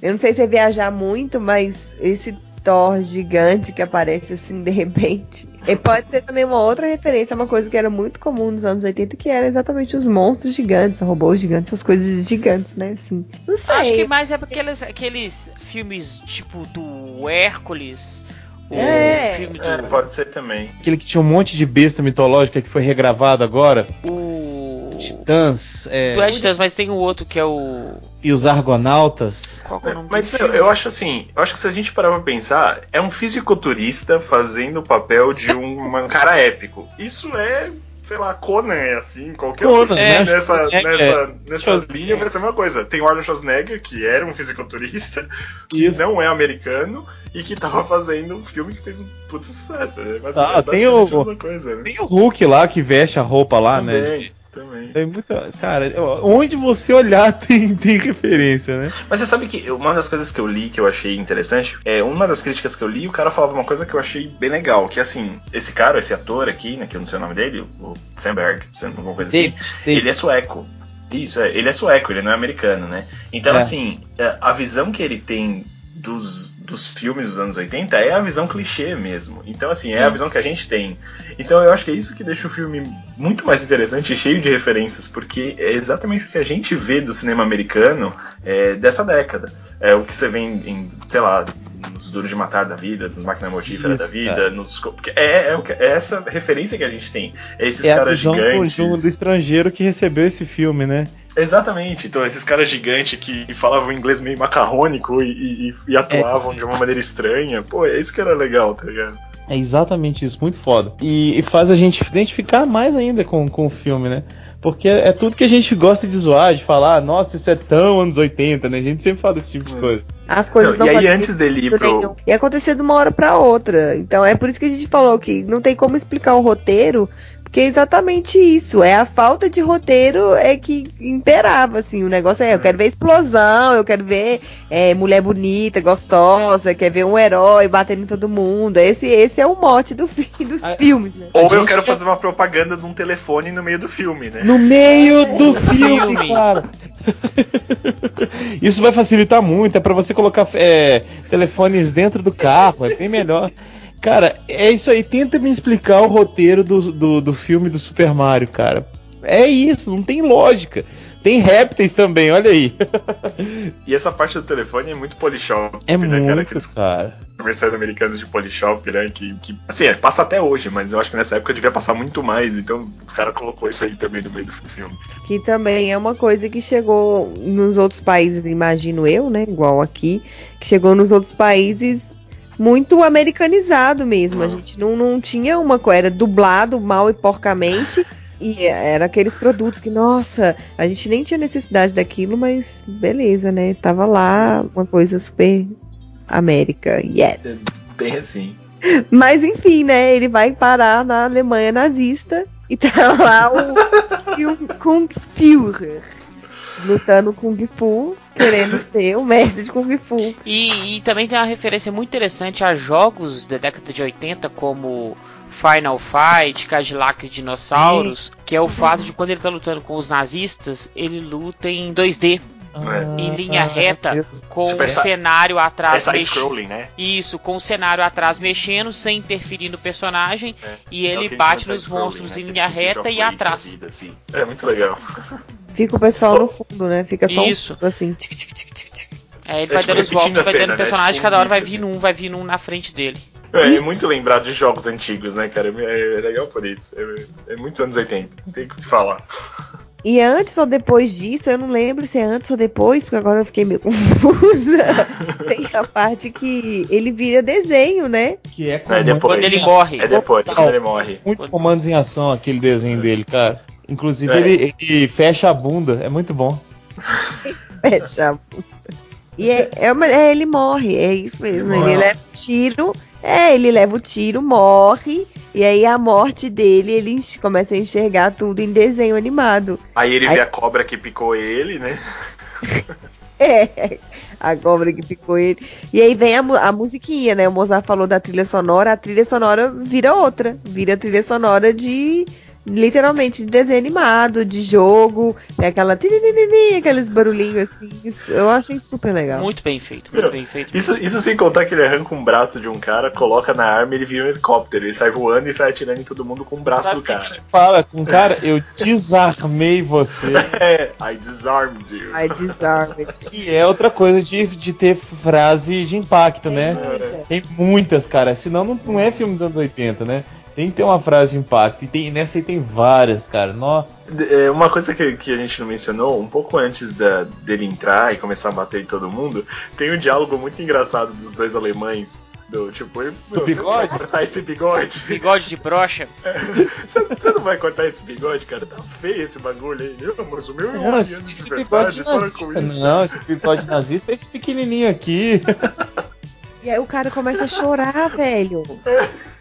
Speaker 3: Eu não sei se é viajar muito, mas esse Thor gigante que aparece assim de repente. (laughs) E pode ter também uma outra referência, uma coisa que era muito comum nos anos 80, que era exatamente os monstros gigantes, robôs gigantes, essas coisas gigantes, né? Assim. Não sei.
Speaker 2: Acho que mais é porque aqueles, aqueles filmes tipo do Hércules. O
Speaker 3: É.
Speaker 2: filme do.
Speaker 4: É, pode ser também.
Speaker 1: Aquele que tinha um monte de besta mitológica que foi regravado agora.
Speaker 2: O.
Speaker 1: Titãs é,
Speaker 2: Ed Titãs, mas tem o outro que é o.
Speaker 1: e os Argonautas.
Speaker 2: Qual que é o nome
Speaker 4: Mas, meu, eu acho assim, eu acho que se a gente parar pra pensar, é um fisiculturista fazendo o papel de um, um (laughs) cara épico. Isso é, sei lá, Conan é assim, qualquer
Speaker 1: Conan,
Speaker 4: outro
Speaker 1: né?
Speaker 4: filme nessa,
Speaker 1: É,
Speaker 4: nessa,
Speaker 1: é.
Speaker 4: nessa
Speaker 1: Schwarzenegger.
Speaker 4: linha vai ser a mesma coisa. Tem o Arnold Schwarzenegger, que era um fisiculturista, que
Speaker 1: Isso.
Speaker 4: não é americano, e que tava fazendo um filme que fez um puta sucesso. É basicamente,
Speaker 1: Ah, tem o-
Speaker 4: coisa, né?
Speaker 1: Tem o Hulk lá que veste a roupa lá, né?
Speaker 4: Também,
Speaker 1: muita. Cara, onde você olhar (laughs) tem, tem referência, né?
Speaker 4: Mas você sabe que uma das coisas que eu li que eu achei interessante é uma das críticas que eu li, o cara falava uma coisa que eu achei bem legal, que assim, esse cara, esse ator aqui, né, que eu não sei o nome dele, o Sandberg, alguma coisa assim,
Speaker 1: David, David.
Speaker 4: ele é sueco. Isso, é, ele é sueco, ele não é americano, né? Então,
Speaker 1: É.
Speaker 4: assim, é, a visão que ele tem dos, dos filmes dos anos 80 é a visão clichê mesmo. Então, assim, é a visão que a gente tem. Então, eu acho que é isso que deixa o filme muito mais interessante e cheio de referências, porque é exatamente o que a gente vê do cinema americano é, dessa década. É o que você vê em, em, sei lá, nos Duros de Matar da vida, nos Máquina Mortífera da vida,
Speaker 1: cara.
Speaker 4: nos. É, é, o que- é essa referência que a gente tem. É esses
Speaker 1: É a
Speaker 4: caras
Speaker 1: visão
Speaker 4: gigantes.
Speaker 1: do, do estrangeiro que recebeu esse filme, né?
Speaker 4: Exatamente, então esses caras gigantes que falavam inglês meio macarrônico e, e- e atuavam
Speaker 1: É.
Speaker 4: de uma maneira estranha, pô, é isso que era legal, tá ligado?
Speaker 1: É exatamente isso, muito foda. E, e faz a gente identificar mais ainda com, com o filme, né? Porque é tudo que a gente gosta de zoar, de falar, nossa, isso é tão anos 80, né? A gente sempre fala esse tipo de
Speaker 4: Hum.
Speaker 1: coisa.
Speaker 3: As coisas
Speaker 4: Não,
Speaker 3: não
Speaker 4: e aí, antes dele ir pro-
Speaker 3: nenhum. E acontecer de uma hora pra outra. Então é por isso que a gente falou que não tem como explicar o roteiro, porque é exatamente isso. É a falta de roteiro é que imperava, assim. O negócio é, eu quero ver explosão, eu quero ver é, mulher bonita, gostosa, quer ver um herói batendo em todo mundo. Esse, esse é o mote do fi- dos
Speaker 1: A-
Speaker 3: filmes, né?
Speaker 4: Ou eu quero
Speaker 1: já-
Speaker 4: fazer uma propaganda de um telefone no meio do filme, né?
Speaker 1: No meio do filme, cara. (laughs) Isso vai facilitar muito, é pra você colocar é, telefones dentro do carro, é bem melhor. Cara, é isso aí. Tenta me explicar o roteiro do, do, do filme do Super Mario, cara. É isso, não tem lógica. Tem répteis também, olha aí. (laughs)
Speaker 4: E essa parte do telefone é muito Polishop,
Speaker 1: É
Speaker 4: né, cara?
Speaker 1: muito,
Speaker 4: Aqueles
Speaker 1: cara.
Speaker 4: comerciais americanos de Polishop, né? Que, que, assim, é, passa até hoje, mas eu acho que nessa época devia passar muito mais, então o cara colocou isso aí também no meio do filme.
Speaker 3: Que também é uma coisa que chegou nos outros países, imagino eu, né? Igual aqui, que chegou nos outros países muito americanizado mesmo. A gente não, não tinha uma coisa, era dublado mal e porcamente. E era aqueles produtos que, nossa, a gente nem tinha necessidade daquilo, mas beleza, né? Tava lá uma coisa super América, yes.
Speaker 4: Bem assim.
Speaker 3: Mas enfim, né? Ele vai parar na Alemanha nazista e tá lá o, (laughs) Kung Führer lutando Kung Fu querendo ser o mestre de Kung Fu.
Speaker 2: E, e também tem uma referência muito interessante a jogos da década de 80, como Final Fight, Cadillac e Dinossauros, que é o fato de quando ele tá lutando com os nazistas, ele luta em 2D,
Speaker 4: É.
Speaker 2: em linha
Speaker 1: Ah,
Speaker 2: reta,
Speaker 1: mesmo.
Speaker 2: com
Speaker 4: Tipo
Speaker 2: o
Speaker 4: essa-
Speaker 2: cenário
Speaker 4: É
Speaker 2: atrás mexendo.
Speaker 4: side-scrolling, né?
Speaker 2: Isso, com o cenário atrás mexendo, sem interferir no personagem,
Speaker 4: É.
Speaker 2: e
Speaker 4: É
Speaker 2: ele
Speaker 4: gente
Speaker 2: bate nos
Speaker 4: side-scrolling,
Speaker 2: monstros
Speaker 4: né?
Speaker 2: em
Speaker 4: é
Speaker 2: linha
Speaker 4: tipo
Speaker 2: reta e atrás.
Speaker 4: vida, assim. É muito legal. (laughs)
Speaker 3: Fica o pessoal no fundo, né? Fica só
Speaker 2: Isso.
Speaker 3: um assim. tic, tic, tic, tic, tic.
Speaker 2: É, ele
Speaker 4: É,
Speaker 2: vai
Speaker 4: tipo,
Speaker 2: dando os golpes, vai dando
Speaker 4: né?
Speaker 2: personagem,
Speaker 4: Tipo,
Speaker 2: cada hora vai vindo um, vai vindo um na frente dele.
Speaker 4: É, é muito lembrar de jogos antigos, né, cara? É, é legal por isso. É, é muito anos 80, não tem o que falar.
Speaker 3: E antes ou depois disso, eu não lembro se é antes ou depois, porque agora eu fiquei meio (laughs) confusa. (laughs) Tem a parte que ele vira desenho, né?
Speaker 1: Que é
Speaker 4: é depois.
Speaker 2: Quando ele morre.
Speaker 4: É depois, quando ele morre.
Speaker 1: Muito comandos em ação aquele desenho dele, cara. Inclusive
Speaker 4: É.
Speaker 1: ele, ele fecha a bunda, é muito bom. (laughs)
Speaker 3: Fecha a bunda. E é, é uma- é, ele morre, é isso mesmo.
Speaker 4: Ele
Speaker 3: Ele leva o tiro, é, ele leva o tiro, morre, e aí a morte dele, ele começa a enxergar tudo em desenho animado.
Speaker 4: Aí ele
Speaker 3: Aí-
Speaker 4: vê a cobra que picou ele, né? (laughs)
Speaker 3: É, a cobra que ficou ele. E aí vem a, a musiquinha, né? O Mozart falou da trilha sonora, a trilha sonora vira outra. Vira trilha sonora de. Literalmente de desenho animado, de jogo, tem aquela. aqueles barulhinhos assim. Isso, eu achei super legal.
Speaker 2: Muito bem feito, muito
Speaker 4: Meu,
Speaker 2: bem feito.
Speaker 4: Isso, isso sem contar que ele arranca um braço de um cara, coloca na arma e ele vira um helicóptero. Ele sai voando e sai atirando em todo mundo com o braço
Speaker 1: Sabe
Speaker 4: do cara.
Speaker 1: que Fala com o cara, eu (laughs) desarmei você.
Speaker 4: É, I disarmed you.
Speaker 3: I disarm it.
Speaker 1: Que é outra coisa de, de ter frase de impacto, né? Tem muitas, cara. Senão não, não é filme dos anos 80, né? Tem que ter uma frase de impacto. E tem, nessa aí tem várias, cara. Nó,
Speaker 4: É, uma coisa que, que a gente não mencionou, um pouco antes da, dele entrar e começar a bater em todo mundo, tem um diálogo muito engraçado dos dois alemães. Do tipo, "Meu, você não
Speaker 1: bigode?
Speaker 4: vai cortar esse bigode?
Speaker 2: Bigode de brocha. (laughs)
Speaker 4: Você, você não vai cortar esse bigode, cara? Tá feio esse bagulho aí. Não, mas o meu é um
Speaker 1: Não, esse,
Speaker 4: de
Speaker 1: esse
Speaker 4: verdade,
Speaker 1: bigode nazista.
Speaker 4: isso.
Speaker 1: Não, esse bigode nazista é esse pequenininho aqui. (laughs)
Speaker 3: E aí o cara começa a chorar, velho. (laughs)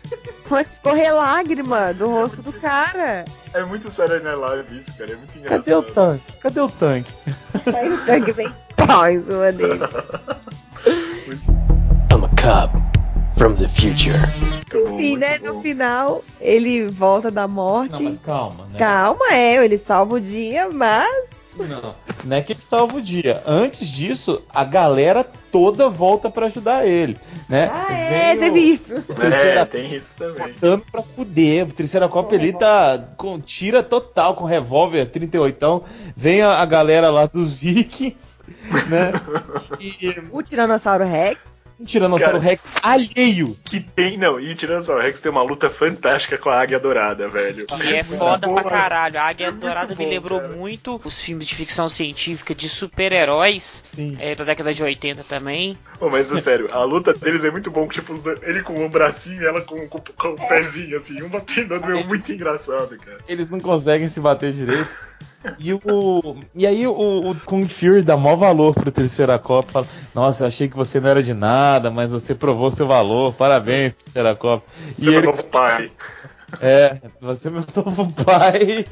Speaker 3: Começa a escorrer lágrima do rosto do cara.
Speaker 4: É muito sério na live isso, cara. É muito engraçado.
Speaker 1: Cadê o tanque? Cadê o tanque?
Speaker 3: Aí o tanque vem pau em cima dele.
Speaker 7: I'm a cop from the future.
Speaker 3: Enfim, né? No final, ele volta da morte.
Speaker 1: Não, mas calma, né?
Speaker 3: Calma, é, ele salva o dia, mas.
Speaker 1: Não, não é que ele salva o dia. Antes disso, a galera toda volta pra ajudar ele, né?
Speaker 3: Ah, é, teve isso.
Speaker 4: É, tem isso também.
Speaker 1: lutando pra fuder. O Triceracop ele tá com tira total com revólver 38. Vem a, a galera lá dos Vikings, né? (laughs) E
Speaker 3: O Tiranossauro Rex.
Speaker 1: Um Tiranossauro
Speaker 4: Cara.
Speaker 1: Rex alheio.
Speaker 4: Que tem, não, e o Tiranossauro Rex tem uma luta fantástica com a Águia Dourada, velho.
Speaker 2: Que é foda
Speaker 4: boa.
Speaker 2: pra caralho. A Águia
Speaker 4: Muito
Speaker 2: Dourada me lembrou
Speaker 4: cara.
Speaker 2: muito os filmes de ficção científica de super-heróis é, da década de 80 também.
Speaker 4: Pô, mas é sério, a luta deles é muito bom, tipo, ele com um bracinho e ela com, com, com o pezinho, assim, um batendo no meu, muito engraçado, cara.
Speaker 1: Eles não conseguem se bater direito. E, o, e aí o, o Kung Fury dá maior valor pro Triceracop. Fala, nossa, eu achei que você não era de nada, mas você provou seu valor. Parabéns, Triceracop.
Speaker 4: Seu
Speaker 1: e ele,
Speaker 4: novo pai. (laughs)
Speaker 1: é, você é meu novo pai.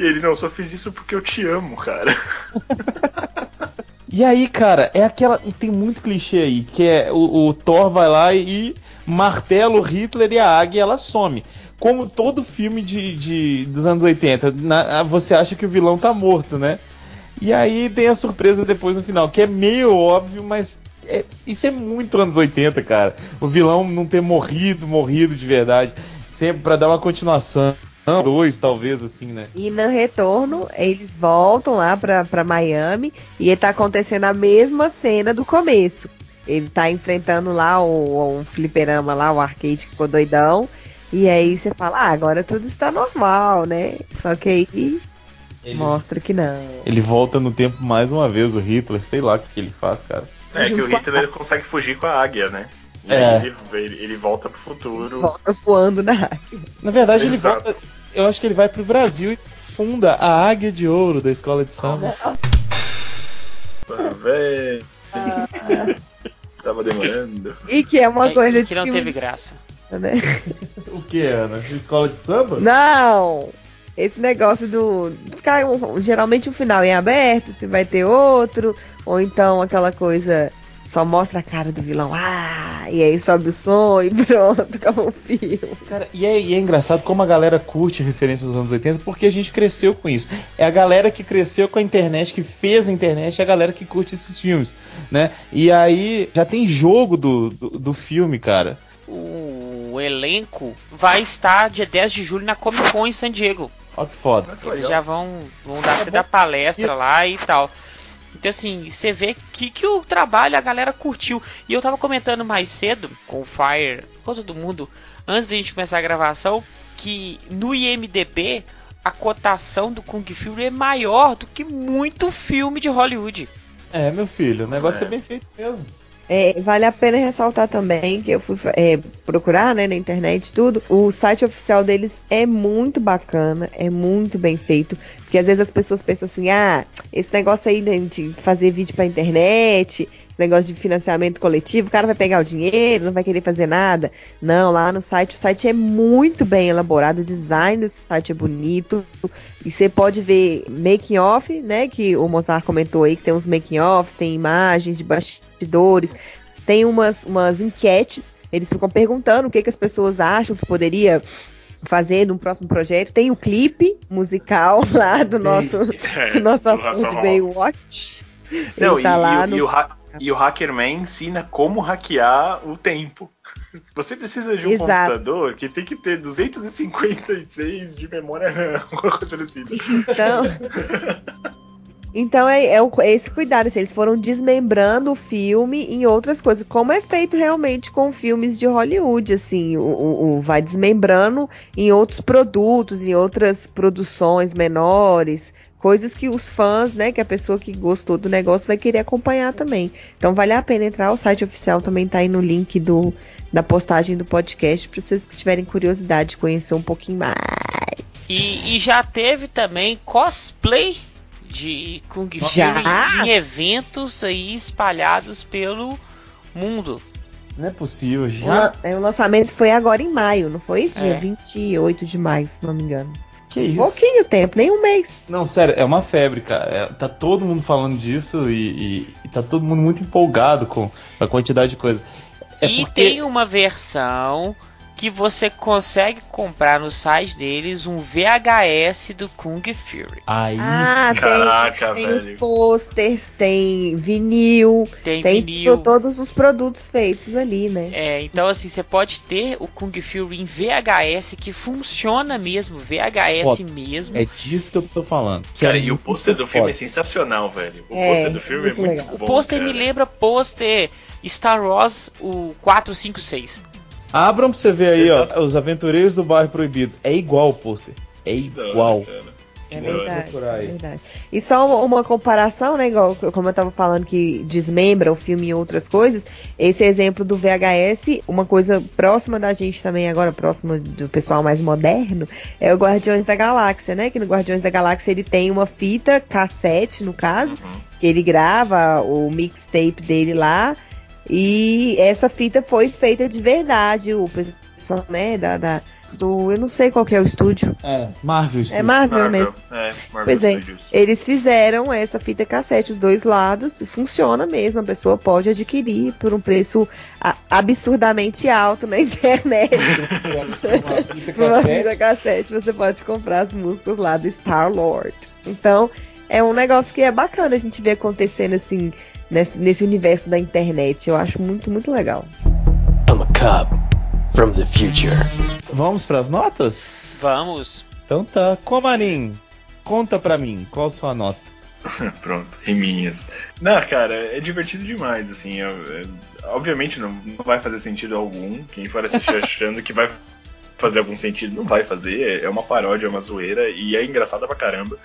Speaker 4: E ele, não, só fiz isso porque eu te amo, cara. (laughs)
Speaker 1: E aí, cara, é aquela. Tem muito clichê aí, que é o, o Thor vai lá e martela o Hitler e a águia ela some. Como todo filme de, de- dos anos 80, na- você acha que o vilão tá morto, né? E aí tem a surpresa depois no final, que é meio óbvio, mas é- isso é muito anos 80, cara. O vilão não ter morrido, morrido de verdade. Sempre pra dar uma continuação. Dois, talvez, assim, né?
Speaker 3: E no retorno, eles voltam lá pra, pra Miami e tá acontecendo a mesma cena do começo. Ele tá enfrentando lá o, um fliperama lá, o arcade que ficou doidão. E aí você fala, ah, agora tudo está normal, né? Só que aí mostra que não.
Speaker 1: Ele volta no tempo mais uma vez, o Hitler, sei lá o que, que ele faz, cara.
Speaker 4: É que o
Speaker 3: com a-
Speaker 4: Hitler consegue fugir com a águia, né? E
Speaker 1: É.
Speaker 4: aí ele, ele, ele volta pro futuro.
Speaker 3: Volta voando na água.
Speaker 1: Na verdade, ele
Speaker 4: Exato.
Speaker 1: volta. Eu acho que ele vai pro Brasil e funda a Águia de Ouro da escola de samba.
Speaker 4: Ah, (laughs) véi. Tava demorando.
Speaker 3: E que é uma
Speaker 2: É,
Speaker 3: coisa de
Speaker 2: que não teve graça.
Speaker 3: né?
Speaker 1: O que, Ana? Escola de samba?
Speaker 3: Não! Esse negócio do ficar geralmente um final em aberto, se vai ter outro, ou então aquela coisa só mostra a cara do vilão, ah, e aí sobe o som e (laughs) pronto, acabou o filme.
Speaker 1: Cara, e é, e é engraçado como a galera curte referência dos anos 80, porque a gente cresceu com isso. É a galera que cresceu com a internet, que fez a internet, é a galera que curte esses filmes, né? E aí já tem jogo do, do, do filme, cara.
Speaker 2: O elenco vai estar dia 10 de julho na Comic Con em San Diego.
Speaker 1: Ó que foda.
Speaker 2: Eles já vão, vão dar, dar palestra lá e tal. Então assim, você vê que, que o trabalho a galera curtiu. E eu tava comentando mais cedo com o Fire, com todo mundo, antes da gente começar a gravação, que no IMDB a cotação do Kung Fury é maior do que muito filme de Hollywood.
Speaker 1: É, meu filho, o negócio é,
Speaker 4: É.
Speaker 1: bem feito mesmo.
Speaker 3: É, vale a pena ressaltar também que eu fui é, procurar né, na internet tudo. O site oficial deles é muito bacana, é muito bem feito. Porque às vezes as pessoas pensam assim: ah, esse negócio aí de fazer vídeo pra internet, esse negócio de financiamento coletivo, o cara vai pegar o dinheiro, não vai querer fazer nada. Não, lá no site, o site é muito bem elaborado, o design do site é bonito. E você pode ver making off, né? Que o Mozart comentou aí, que tem uns making offs, tem imagens de bastidores, tem umas, umas enquetes. Eles ficam perguntando o que, que as pessoas acham que poderia fazer num próximo projeto. Tem o clipe musical (laughs) lá do nosso,
Speaker 4: É,
Speaker 3: do nosso ator de. Baywatch.
Speaker 4: Não,
Speaker 3: Ele tá
Speaker 4: e,
Speaker 3: lá
Speaker 4: e o-
Speaker 3: no.
Speaker 4: e o, ha- e o Hackerman ensina como hackear o tempo. (laughs) Você precisa de um
Speaker 3: Exato.
Speaker 4: computador que tem que ter 256 de memória RAM, (laughs) alguma coisa parecida.
Speaker 3: Então, então é, é é esse cuidado, assim, eles foram desmembrando o filme em outras coisas, como é feito realmente com filmes de Hollywood, assim, o, o- o- vai desmembrando em outros produtos, em outras produções menores, coisas que os fãs, né, que a pessoa que gostou do negócio vai querer acompanhar também. Então vale a pena entrar, o site oficial também tá aí no link do, da postagem do podcast, para vocês que tiverem curiosidade de conhecer um pouquinho mais.
Speaker 2: E, e já teve também cosplay de Kung Fury
Speaker 3: Já?
Speaker 2: em eventos aí espalhados pelo mundo.
Speaker 1: Não é possível,
Speaker 3: O,
Speaker 1: já.
Speaker 3: lan- é, o lançamento foi agora em maio, não foi isso?
Speaker 2: É.
Speaker 3: Dia 28 de maio, se não me engano.
Speaker 1: Que isso?
Speaker 3: Pouquinho tempo, nem um mês.
Speaker 1: Não, sério, é uma febre, cara. É, tá todo mundo falando disso e, e- e tá todo mundo muito empolgado com a quantidade de coisa. É
Speaker 2: e
Speaker 1: porque
Speaker 2: tem uma versão que você consegue comprar no site deles um VHS do Kung Fury.
Speaker 1: aí
Speaker 3: Ah,
Speaker 4: Caraca,
Speaker 3: tem, tem os
Speaker 4: velho.
Speaker 3: posters, tem vinil,
Speaker 2: Tem,
Speaker 3: tem
Speaker 2: vinil.
Speaker 3: to- todos os produtos feitos ali, né?
Speaker 2: É, então assim, você pode ter o Kung Fury em VHS que funciona mesmo, VHS
Speaker 1: Foda.
Speaker 2: mesmo.
Speaker 1: é disso que eu tô falando. que
Speaker 4: Cara,
Speaker 1: é
Speaker 4: e o
Speaker 1: muito
Speaker 4: pôster do filme é sensacional, velho. O
Speaker 3: É,
Speaker 4: pôster do filme é
Speaker 3: muito
Speaker 4: muito
Speaker 3: legal.
Speaker 4: bom.
Speaker 2: O pôster
Speaker 4: cara.
Speaker 2: me lembra pôster Star Wars o 456.
Speaker 1: Abram pra você ver aí,
Speaker 4: Exato.
Speaker 1: ó, os Aventureiros do Bairro Proibido. É igual o pôster. É igual.
Speaker 3: É
Speaker 4: da hora.
Speaker 3: verdade, é verdade. E só uma, uma comparação, né? Igual, como eu tava falando que desmembra o filme e outras coisas. Esse exemplo do VHS, uma coisa próxima da gente também, agora próxima do pessoal mais moderno, é o Guardiões da Galáxia, né? Que no Guardiões da Galáxia ele tem uma fita cassete, no caso,
Speaker 4: Uhum.
Speaker 3: que ele grava o mixtape dele lá. E essa fita foi feita de verdade. O pessoal, né, da, da- do. Eu não sei qual que é o estúdio.
Speaker 1: É, Marvel.
Speaker 3: É
Speaker 1: Studios.
Speaker 3: Marvel, mesmo.
Speaker 4: É, Marvel
Speaker 3: Pois é.
Speaker 4: Studios.
Speaker 3: Eles fizeram essa fita cassete, os dois lados, funciona mesmo, a pessoa pode adquirir por um preço absurdamente alto na (laughs) internet.
Speaker 1: Uma fita
Speaker 3: Por uma
Speaker 1: cassete.
Speaker 3: fita cassete, você pode comprar as músicas lá do Star Lord. Então, é um negócio que é bacana a gente ver acontecendo assim, nesse, nesse universo da internet. Eu acho muito, muito legal.
Speaker 7: I'm a cop from the future.
Speaker 1: Vamos pras notas?
Speaker 2: Vamos.
Speaker 1: Então tá. Comarim, conta pra mim, qual a sua nota? (laughs)
Speaker 4: Pronto, riminhas. Não, cara, é divertido demais, assim. é- é- obviamente não, não vai fazer sentido algum. Quem for assistir (laughs) achando que vai fazer algum sentido, não vai fazer. É- É uma paródia, é uma zoeira e é engraçada pra caramba.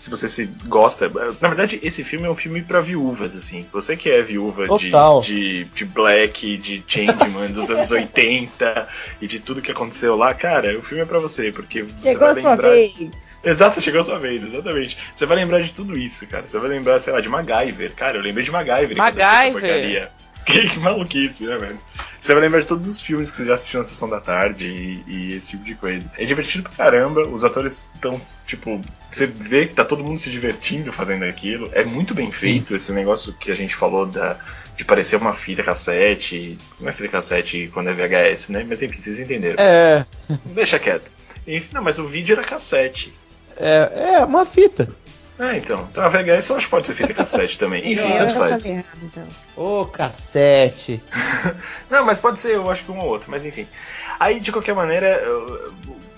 Speaker 4: Se você se gosta. Na verdade, esse filme é um filme pra viúvas, assim. Você que é viúva de, de, de Black, de Changeman dos anos (laughs) 80 e de tudo que aconteceu lá, cara, o filme é pra você, porque você
Speaker 3: Chegou
Speaker 4: vai
Speaker 3: a sua
Speaker 4: lembrar.
Speaker 3: vez!
Speaker 4: Exato, chegou a sua vez, exatamente. Você vai lembrar de tudo isso, cara. Você vai lembrar, sei lá, de MacGyver. Cara, eu lembrei de MacGyver.
Speaker 2: MacGyver. (laughs)
Speaker 4: Que, que maluquice, né, velho? Você vai lembrar de todos os filmes que você já assistiu na sessão da tarde e, e esse tipo de coisa. É divertido pra caramba, os atores estão, tipo, você vê que tá todo mundo se divertindo fazendo aquilo. É muito bem feito esse negócio que a gente falou da, de parecer uma fita cassete. Não é fita cassete quando é VHS, né? Mas enfim, vocês entenderam.
Speaker 1: É,
Speaker 4: Deixa quieto. Enfim, não, mas o vídeo era cassete.
Speaker 1: é, é uma fita.
Speaker 4: Ah, então. Então a VHS eu acho que pode ser fita cassete também. Enfim, tanto faz.
Speaker 3: então.
Speaker 1: Ô, cassete. (laughs)
Speaker 4: Não, mas pode ser, eu acho que um ou outro, mas enfim. Aí, de qualquer maneira,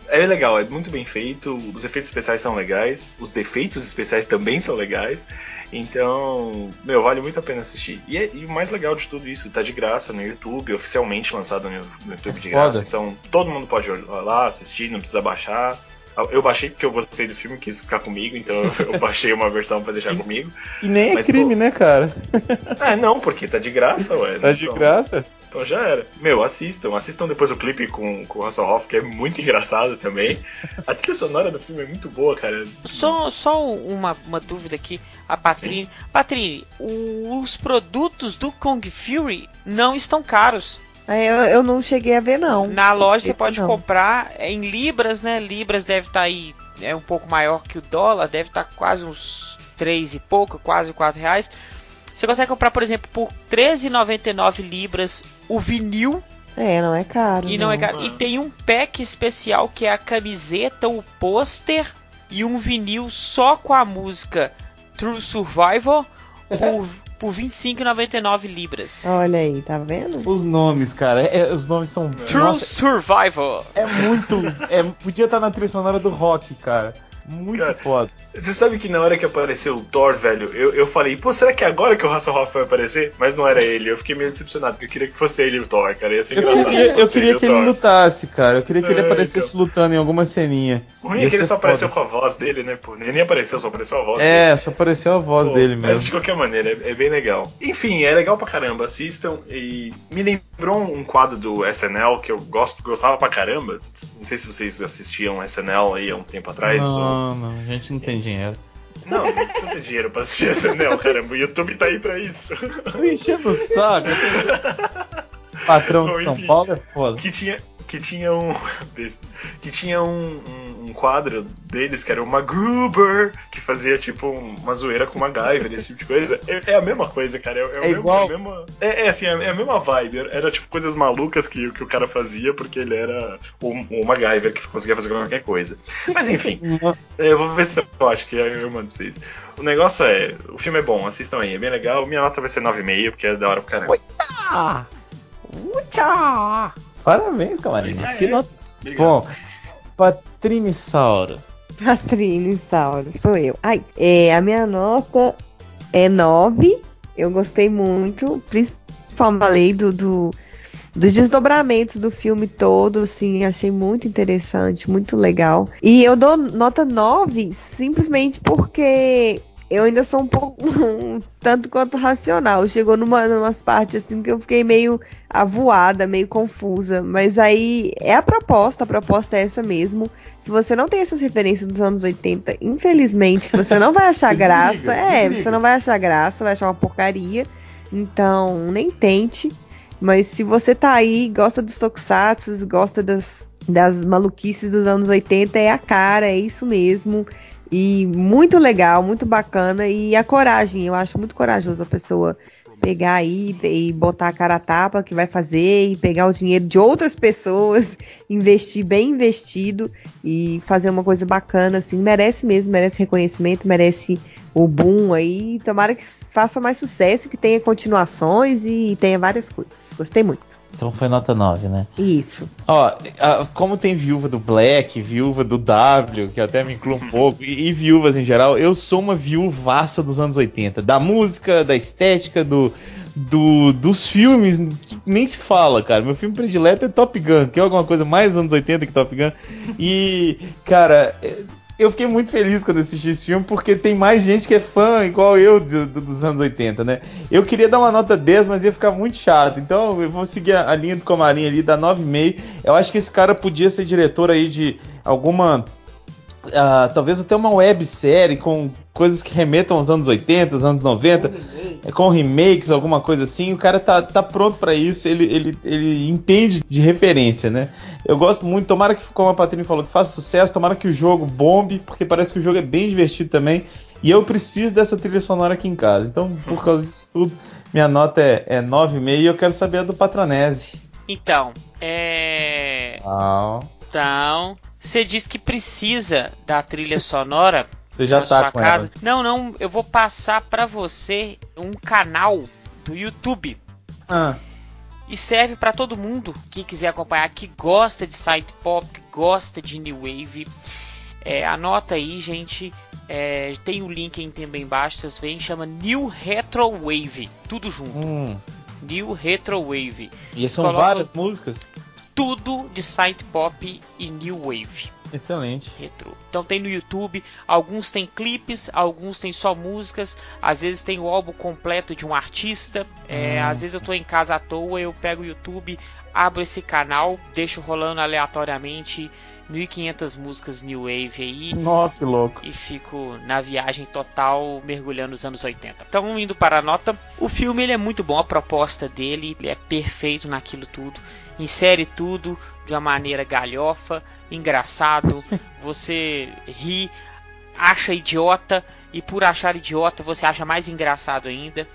Speaker 4: é legal, é muito bem feito, os efeitos especiais são legais, os defeitos especiais também são legais, então, meu, vale muito a pena assistir. E, é- e o mais legal de tudo isso, tá de graça no YouTube, oficialmente lançado no, no YouTube de
Speaker 1: Foda.
Speaker 4: graça, então todo mundo pode ir lá assistir, não precisa baixar. Eu baixei porque eu gostei do filme, quis ficar comigo, então eu baixei uma versão pra deixar (laughs) comigo.
Speaker 1: E nem é
Speaker 4: Mas,
Speaker 1: crime,
Speaker 4: pô,
Speaker 1: né, cara?
Speaker 4: Ah, não, porque tá de graça, ué.
Speaker 1: Tá de
Speaker 4: Então-
Speaker 1: graça.
Speaker 4: então já era. Meu, assistam. Assistam depois o clipe com, com o Hasselhoff, que é muito engraçado também. A trilha sonora do filme é muito boa, cara.
Speaker 2: Só, só uma, uma dúvida aqui, a Patrícia. Patrícia, os produtos do Kung Fury não estão caros.
Speaker 3: Eu, eu não cheguei a ver, não.
Speaker 2: Na loja você
Speaker 3: Esse
Speaker 2: pode
Speaker 3: não.
Speaker 2: comprar em libras, né? Libras deve estar aí é um pouco maior que o dólar, deve estar quase uns 3 e pouco, quase 4 reais. Você consegue comprar, por exemplo, por 13,99 libras o vinil
Speaker 3: É, não é caro.
Speaker 2: e não é caro. E tem um pack especial que é a camiseta, o pôster e um vinil só com a música True Survival (laughs) por 25,99 libras.
Speaker 3: Olha aí, tá vendo?
Speaker 1: Os nomes, cara, é- os nomes são.
Speaker 2: True
Speaker 1: Nossa,
Speaker 2: Survival.
Speaker 1: é muito. É, podia estar na trilha sonora do rock, cara. Muito
Speaker 4: Cara,
Speaker 1: foda.
Speaker 4: Você sabe que na hora que apareceu o Thor, velho, eu, eu falei, pô, será que é agora que o Hasselhoff vai aparecer? Mas não era ele. Eu fiquei meio decepcionado, porque eu queria que fosse ele o Thor, cara. Ia ser
Speaker 1: Eu
Speaker 4: engraçado
Speaker 1: queria,
Speaker 4: se
Speaker 1: eu queria
Speaker 4: o
Speaker 1: que ele lutasse, cara. Eu queria que ele
Speaker 4: É,
Speaker 1: aparecesse
Speaker 4: então.
Speaker 1: lutando em alguma ceninha.
Speaker 4: O ruim é que ele só apareceu
Speaker 1: foda.
Speaker 4: com a voz dele, né, pô? Ele nem apareceu, só apareceu a voz dele.
Speaker 1: É, só apareceu a voz
Speaker 4: Pô,
Speaker 1: dele
Speaker 4: Mas
Speaker 1: mesmo.
Speaker 4: de qualquer maneira, é, é bem legal. Enfim, é legal pra caramba. Assistam. E me lembrou um quadro do SNL que eu gosto, gostava pra caramba. Não sei se vocês assistiam SNL aí há um tempo atrás. ou-
Speaker 1: Não, não, a gente não tem dinheiro.
Speaker 4: Não, não precisa ter dinheiro pra assistir SNL, caramba. O YouTube tá aí pra isso.
Speaker 1: Tô enchendo o saco. Patrão
Speaker 4: Bom,
Speaker 1: de São
Speaker 4: enfim.
Speaker 1: Paulo é foda.
Speaker 4: que tinha que tinha um (laughs) que tinha um, um, um quadro deles que era o MacGruber que fazia tipo um- uma zoeira com MacGyver esse tipo de coisa é, é a mesma coisa cara é, é,
Speaker 1: É
Speaker 4: mesmo-
Speaker 1: igual?
Speaker 4: é, a mesma, é, é assim é, é a mesma vibe era, tipo coisas malucas que, que o cara fazia porque ele era o, o MacGyver que conseguia fazer qualquer coisa mas enfim (laughs) eu vou ver se eu acho que eu mando pra vocês o negócio é o filme é bom assistam aí é bem legal minha nota vai ser 9,5 porque é da hora pra caramba
Speaker 1: Ah! Ucha! Parabéns, camarim.
Speaker 4: Aí.
Speaker 1: Que nota...
Speaker 4: Obrigado.
Speaker 1: Bom, Patrinisauro.
Speaker 3: Patrícia Sauro, sou eu. Ai, é, a minha nota é 9. Eu gostei muito, principalmente do, do, dos desdobramentos do filme todo, assim, achei muito interessante, muito legal. E eu dou nota 9 simplesmente porque eu ainda sou um pouco (laughs) um tanto quanto racional. Chegou numa umas partes assim que eu fiquei meio avoada, meio confusa, mas aí é a proposta, a proposta é essa mesmo. Se você não tem essas referências dos anos 80, infelizmente, você não vai achar (laughs) graça. É, você não vai achar graça, vai achar uma porcaria. Então, nem tente. Mas se você tá aí, gosta dos tokusatsu, gosta das, das maluquices dos anos 80, é a cara, é isso mesmo. E muito legal, muito bacana. E a coragem, eu acho muito corajoso a pessoa pegar aí e botar a cara a tapa que vai fazer e pegar o dinheiro de outras pessoas, (laughs) investir bem investido e fazer uma coisa bacana, assim, merece mesmo, merece reconhecimento, merece o boom aí. Tomara que faça mais sucesso, que tenha continuações e tenha várias coisas. Gostei muito.
Speaker 1: Então foi nota 9, né?
Speaker 3: Isso.
Speaker 1: Ó, como tem viúva do Black, viúva do W, que até me inclui um pouco, e, e viúvas em geral, eu sou uma viúvaça dos anos 80. Da música, da estética, do, do- dos filmes, nem se fala, cara. Meu filme predileto é Top Gun, que é alguma coisa mais anos 80 que Top Gun. E, cara. é, Eu fiquei muito feliz quando assisti esse filme, porque tem mais gente que é fã igual eu do- do- dos anos 80, né? Eu queria dar uma nota 10, mas ia ficar muito chato. Então eu vou seguir a, a linha do Comarim ali, da 9,5. Eu acho que esse cara podia ser diretor aí de alguma ah, talvez até uma websérie com coisas que remetam aos anos 80, aos anos 90, é, com remakes, alguma coisa assim. O cara tá, tá pronto para isso, ele, ele, ele entende de referência, né? Eu gosto muito, tomara que, como a Patrícia falou, que faça sucesso, tomara que o jogo bombe, porque parece que o jogo é bem divertido também. E eu preciso dessa trilha sonora aqui em casa. Então, por (laughs) causa disso tudo, minha nota é, é 9,5 e eu quero saber a do Patronese.
Speaker 2: Então, é.
Speaker 1: Ah,
Speaker 2: Então, você diz que precisa da trilha sonora (laughs)
Speaker 1: você já
Speaker 2: na
Speaker 1: tá
Speaker 2: sua
Speaker 1: com
Speaker 2: casa.
Speaker 1: ela.
Speaker 2: Não, não, eu vou passar pra você um canal do YouTube
Speaker 1: Ah,
Speaker 2: e serve pra todo mundo que quiser acompanhar, que gosta de site pop, que gosta de new wave. É, anota aí, gente. É, tem o link aí também embaixo, vocês veem, chama New Retro Wave, tudo junto.
Speaker 1: hum.
Speaker 2: New Retro Wave.
Speaker 1: E são várias músicas?
Speaker 2: Tudo de site pop e new wave.
Speaker 1: Excelente.
Speaker 2: Retro. Então tem no YouTube, alguns tem clipes, alguns tem só músicas, às vezes tem o álbum completo de um artista. é,
Speaker 1: Hum.
Speaker 2: às vezes eu tô em casa à toa, eu pego o YouTube, abro esse canal, deixo rolando aleatoriamente 1500 músicas new wave aí.
Speaker 1: Nossa, que louco.
Speaker 2: E fico na viagem total mergulhando nos anos 80. Então, indo para a nota, o filme ele é muito bom, a proposta dele ele é perfeito naquilo tudo. Insere tudo de uma maneira galhofa, engraçado, (laughs) você ri, acha idiota e por achar idiota você acha mais engraçado ainda.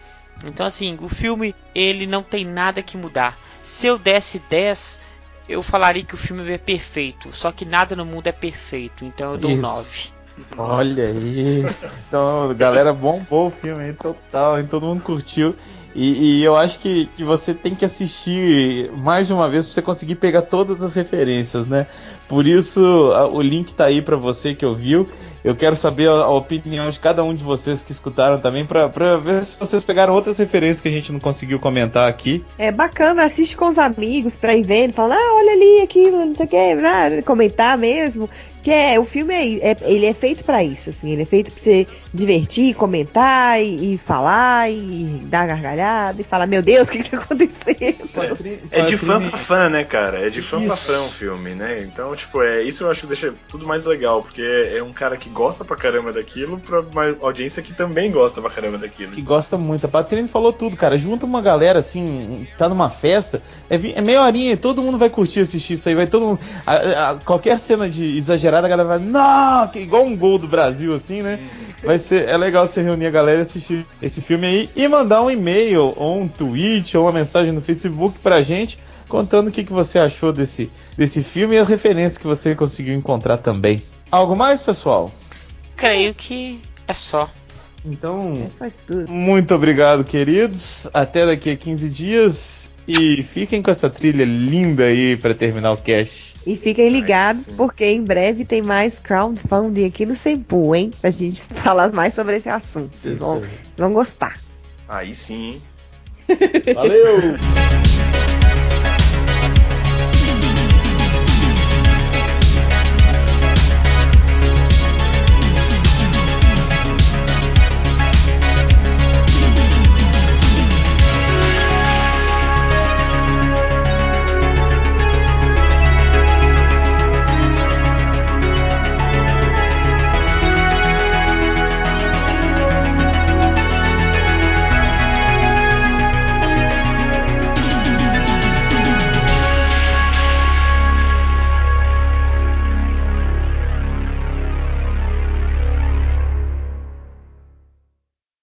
Speaker 2: Então assim, o filme ele não tem nada que mudar. Se eu desse 10, eu falaria que o filme é perfeito, só que nada no mundo é perfeito, então eu dou
Speaker 1: Isso.
Speaker 2: 9.
Speaker 1: Olha aí. Então, galera, bombou o filme aí total, hein? todo mundo curtiu. E, e eu acho que, que você tem que assistir mais de uma vez pra você conseguir pegar todas as referências, né? Por isso, a- o link tá aí pra você que ouviu. Eu quero saber a, a opinião de cada um de vocês que escutaram também, pra, pra ver se vocês pegaram outras referências que a gente não conseguiu comentar aqui.
Speaker 3: É bacana, assiste com os amigos pra ir vendo, falando, ah, olha ali, aquilo, não sei o que, né, comentar mesmo. Que é, o filme é, é- ele é feito pra isso, assim, ele é feito pra você divertir, comentar e, e falar e dar gargalhada e falar, meu Deus, o que, que tá acontecendo?
Speaker 4: É de fã pra fã, né, cara? É de fã pra
Speaker 1: Isso.
Speaker 4: fã o filme, né? Então, tipo, é isso eu acho que deixa tudo mais legal, porque é um cara que gosta pra caramba daquilo pra uma audiência que também gosta pra caramba daquilo.
Speaker 1: que gosta muito. A Patrícia falou tudo, cara. Junta uma galera assim, tá numa festa, é, é meia horinha, todo mundo vai curtir assistir isso aí, vai todo mundo. a- a- qualquer cena de exagerada, a galera vai, não, que igual um gol do Brasil, assim, né? Vai ser, é legal você reunir a galera e assistir esse filme aí e mandar um e-mail, ou um tweet, ou uma mensagem no Facebook pra gente. Contando o que, que você achou desse, desse filme e as referências que você conseguiu encontrar também. Algo mais, pessoal?
Speaker 2: Creio que é só.
Speaker 1: Então,
Speaker 3: É só isso tudo.
Speaker 1: muito obrigado, queridos. Até daqui a 15 dias. E fiquem com essa trilha linda aí pra terminar o cast.
Speaker 3: E fiquem ligados, porque em breve tem mais crowdfunding aqui no Sempu, hein? Pra gente (laughs) falar mais sobre esse assunto. Vocês vão, vocês vão gostar.
Speaker 4: Aí sim, hein? (laughs)
Speaker 1: Valeu!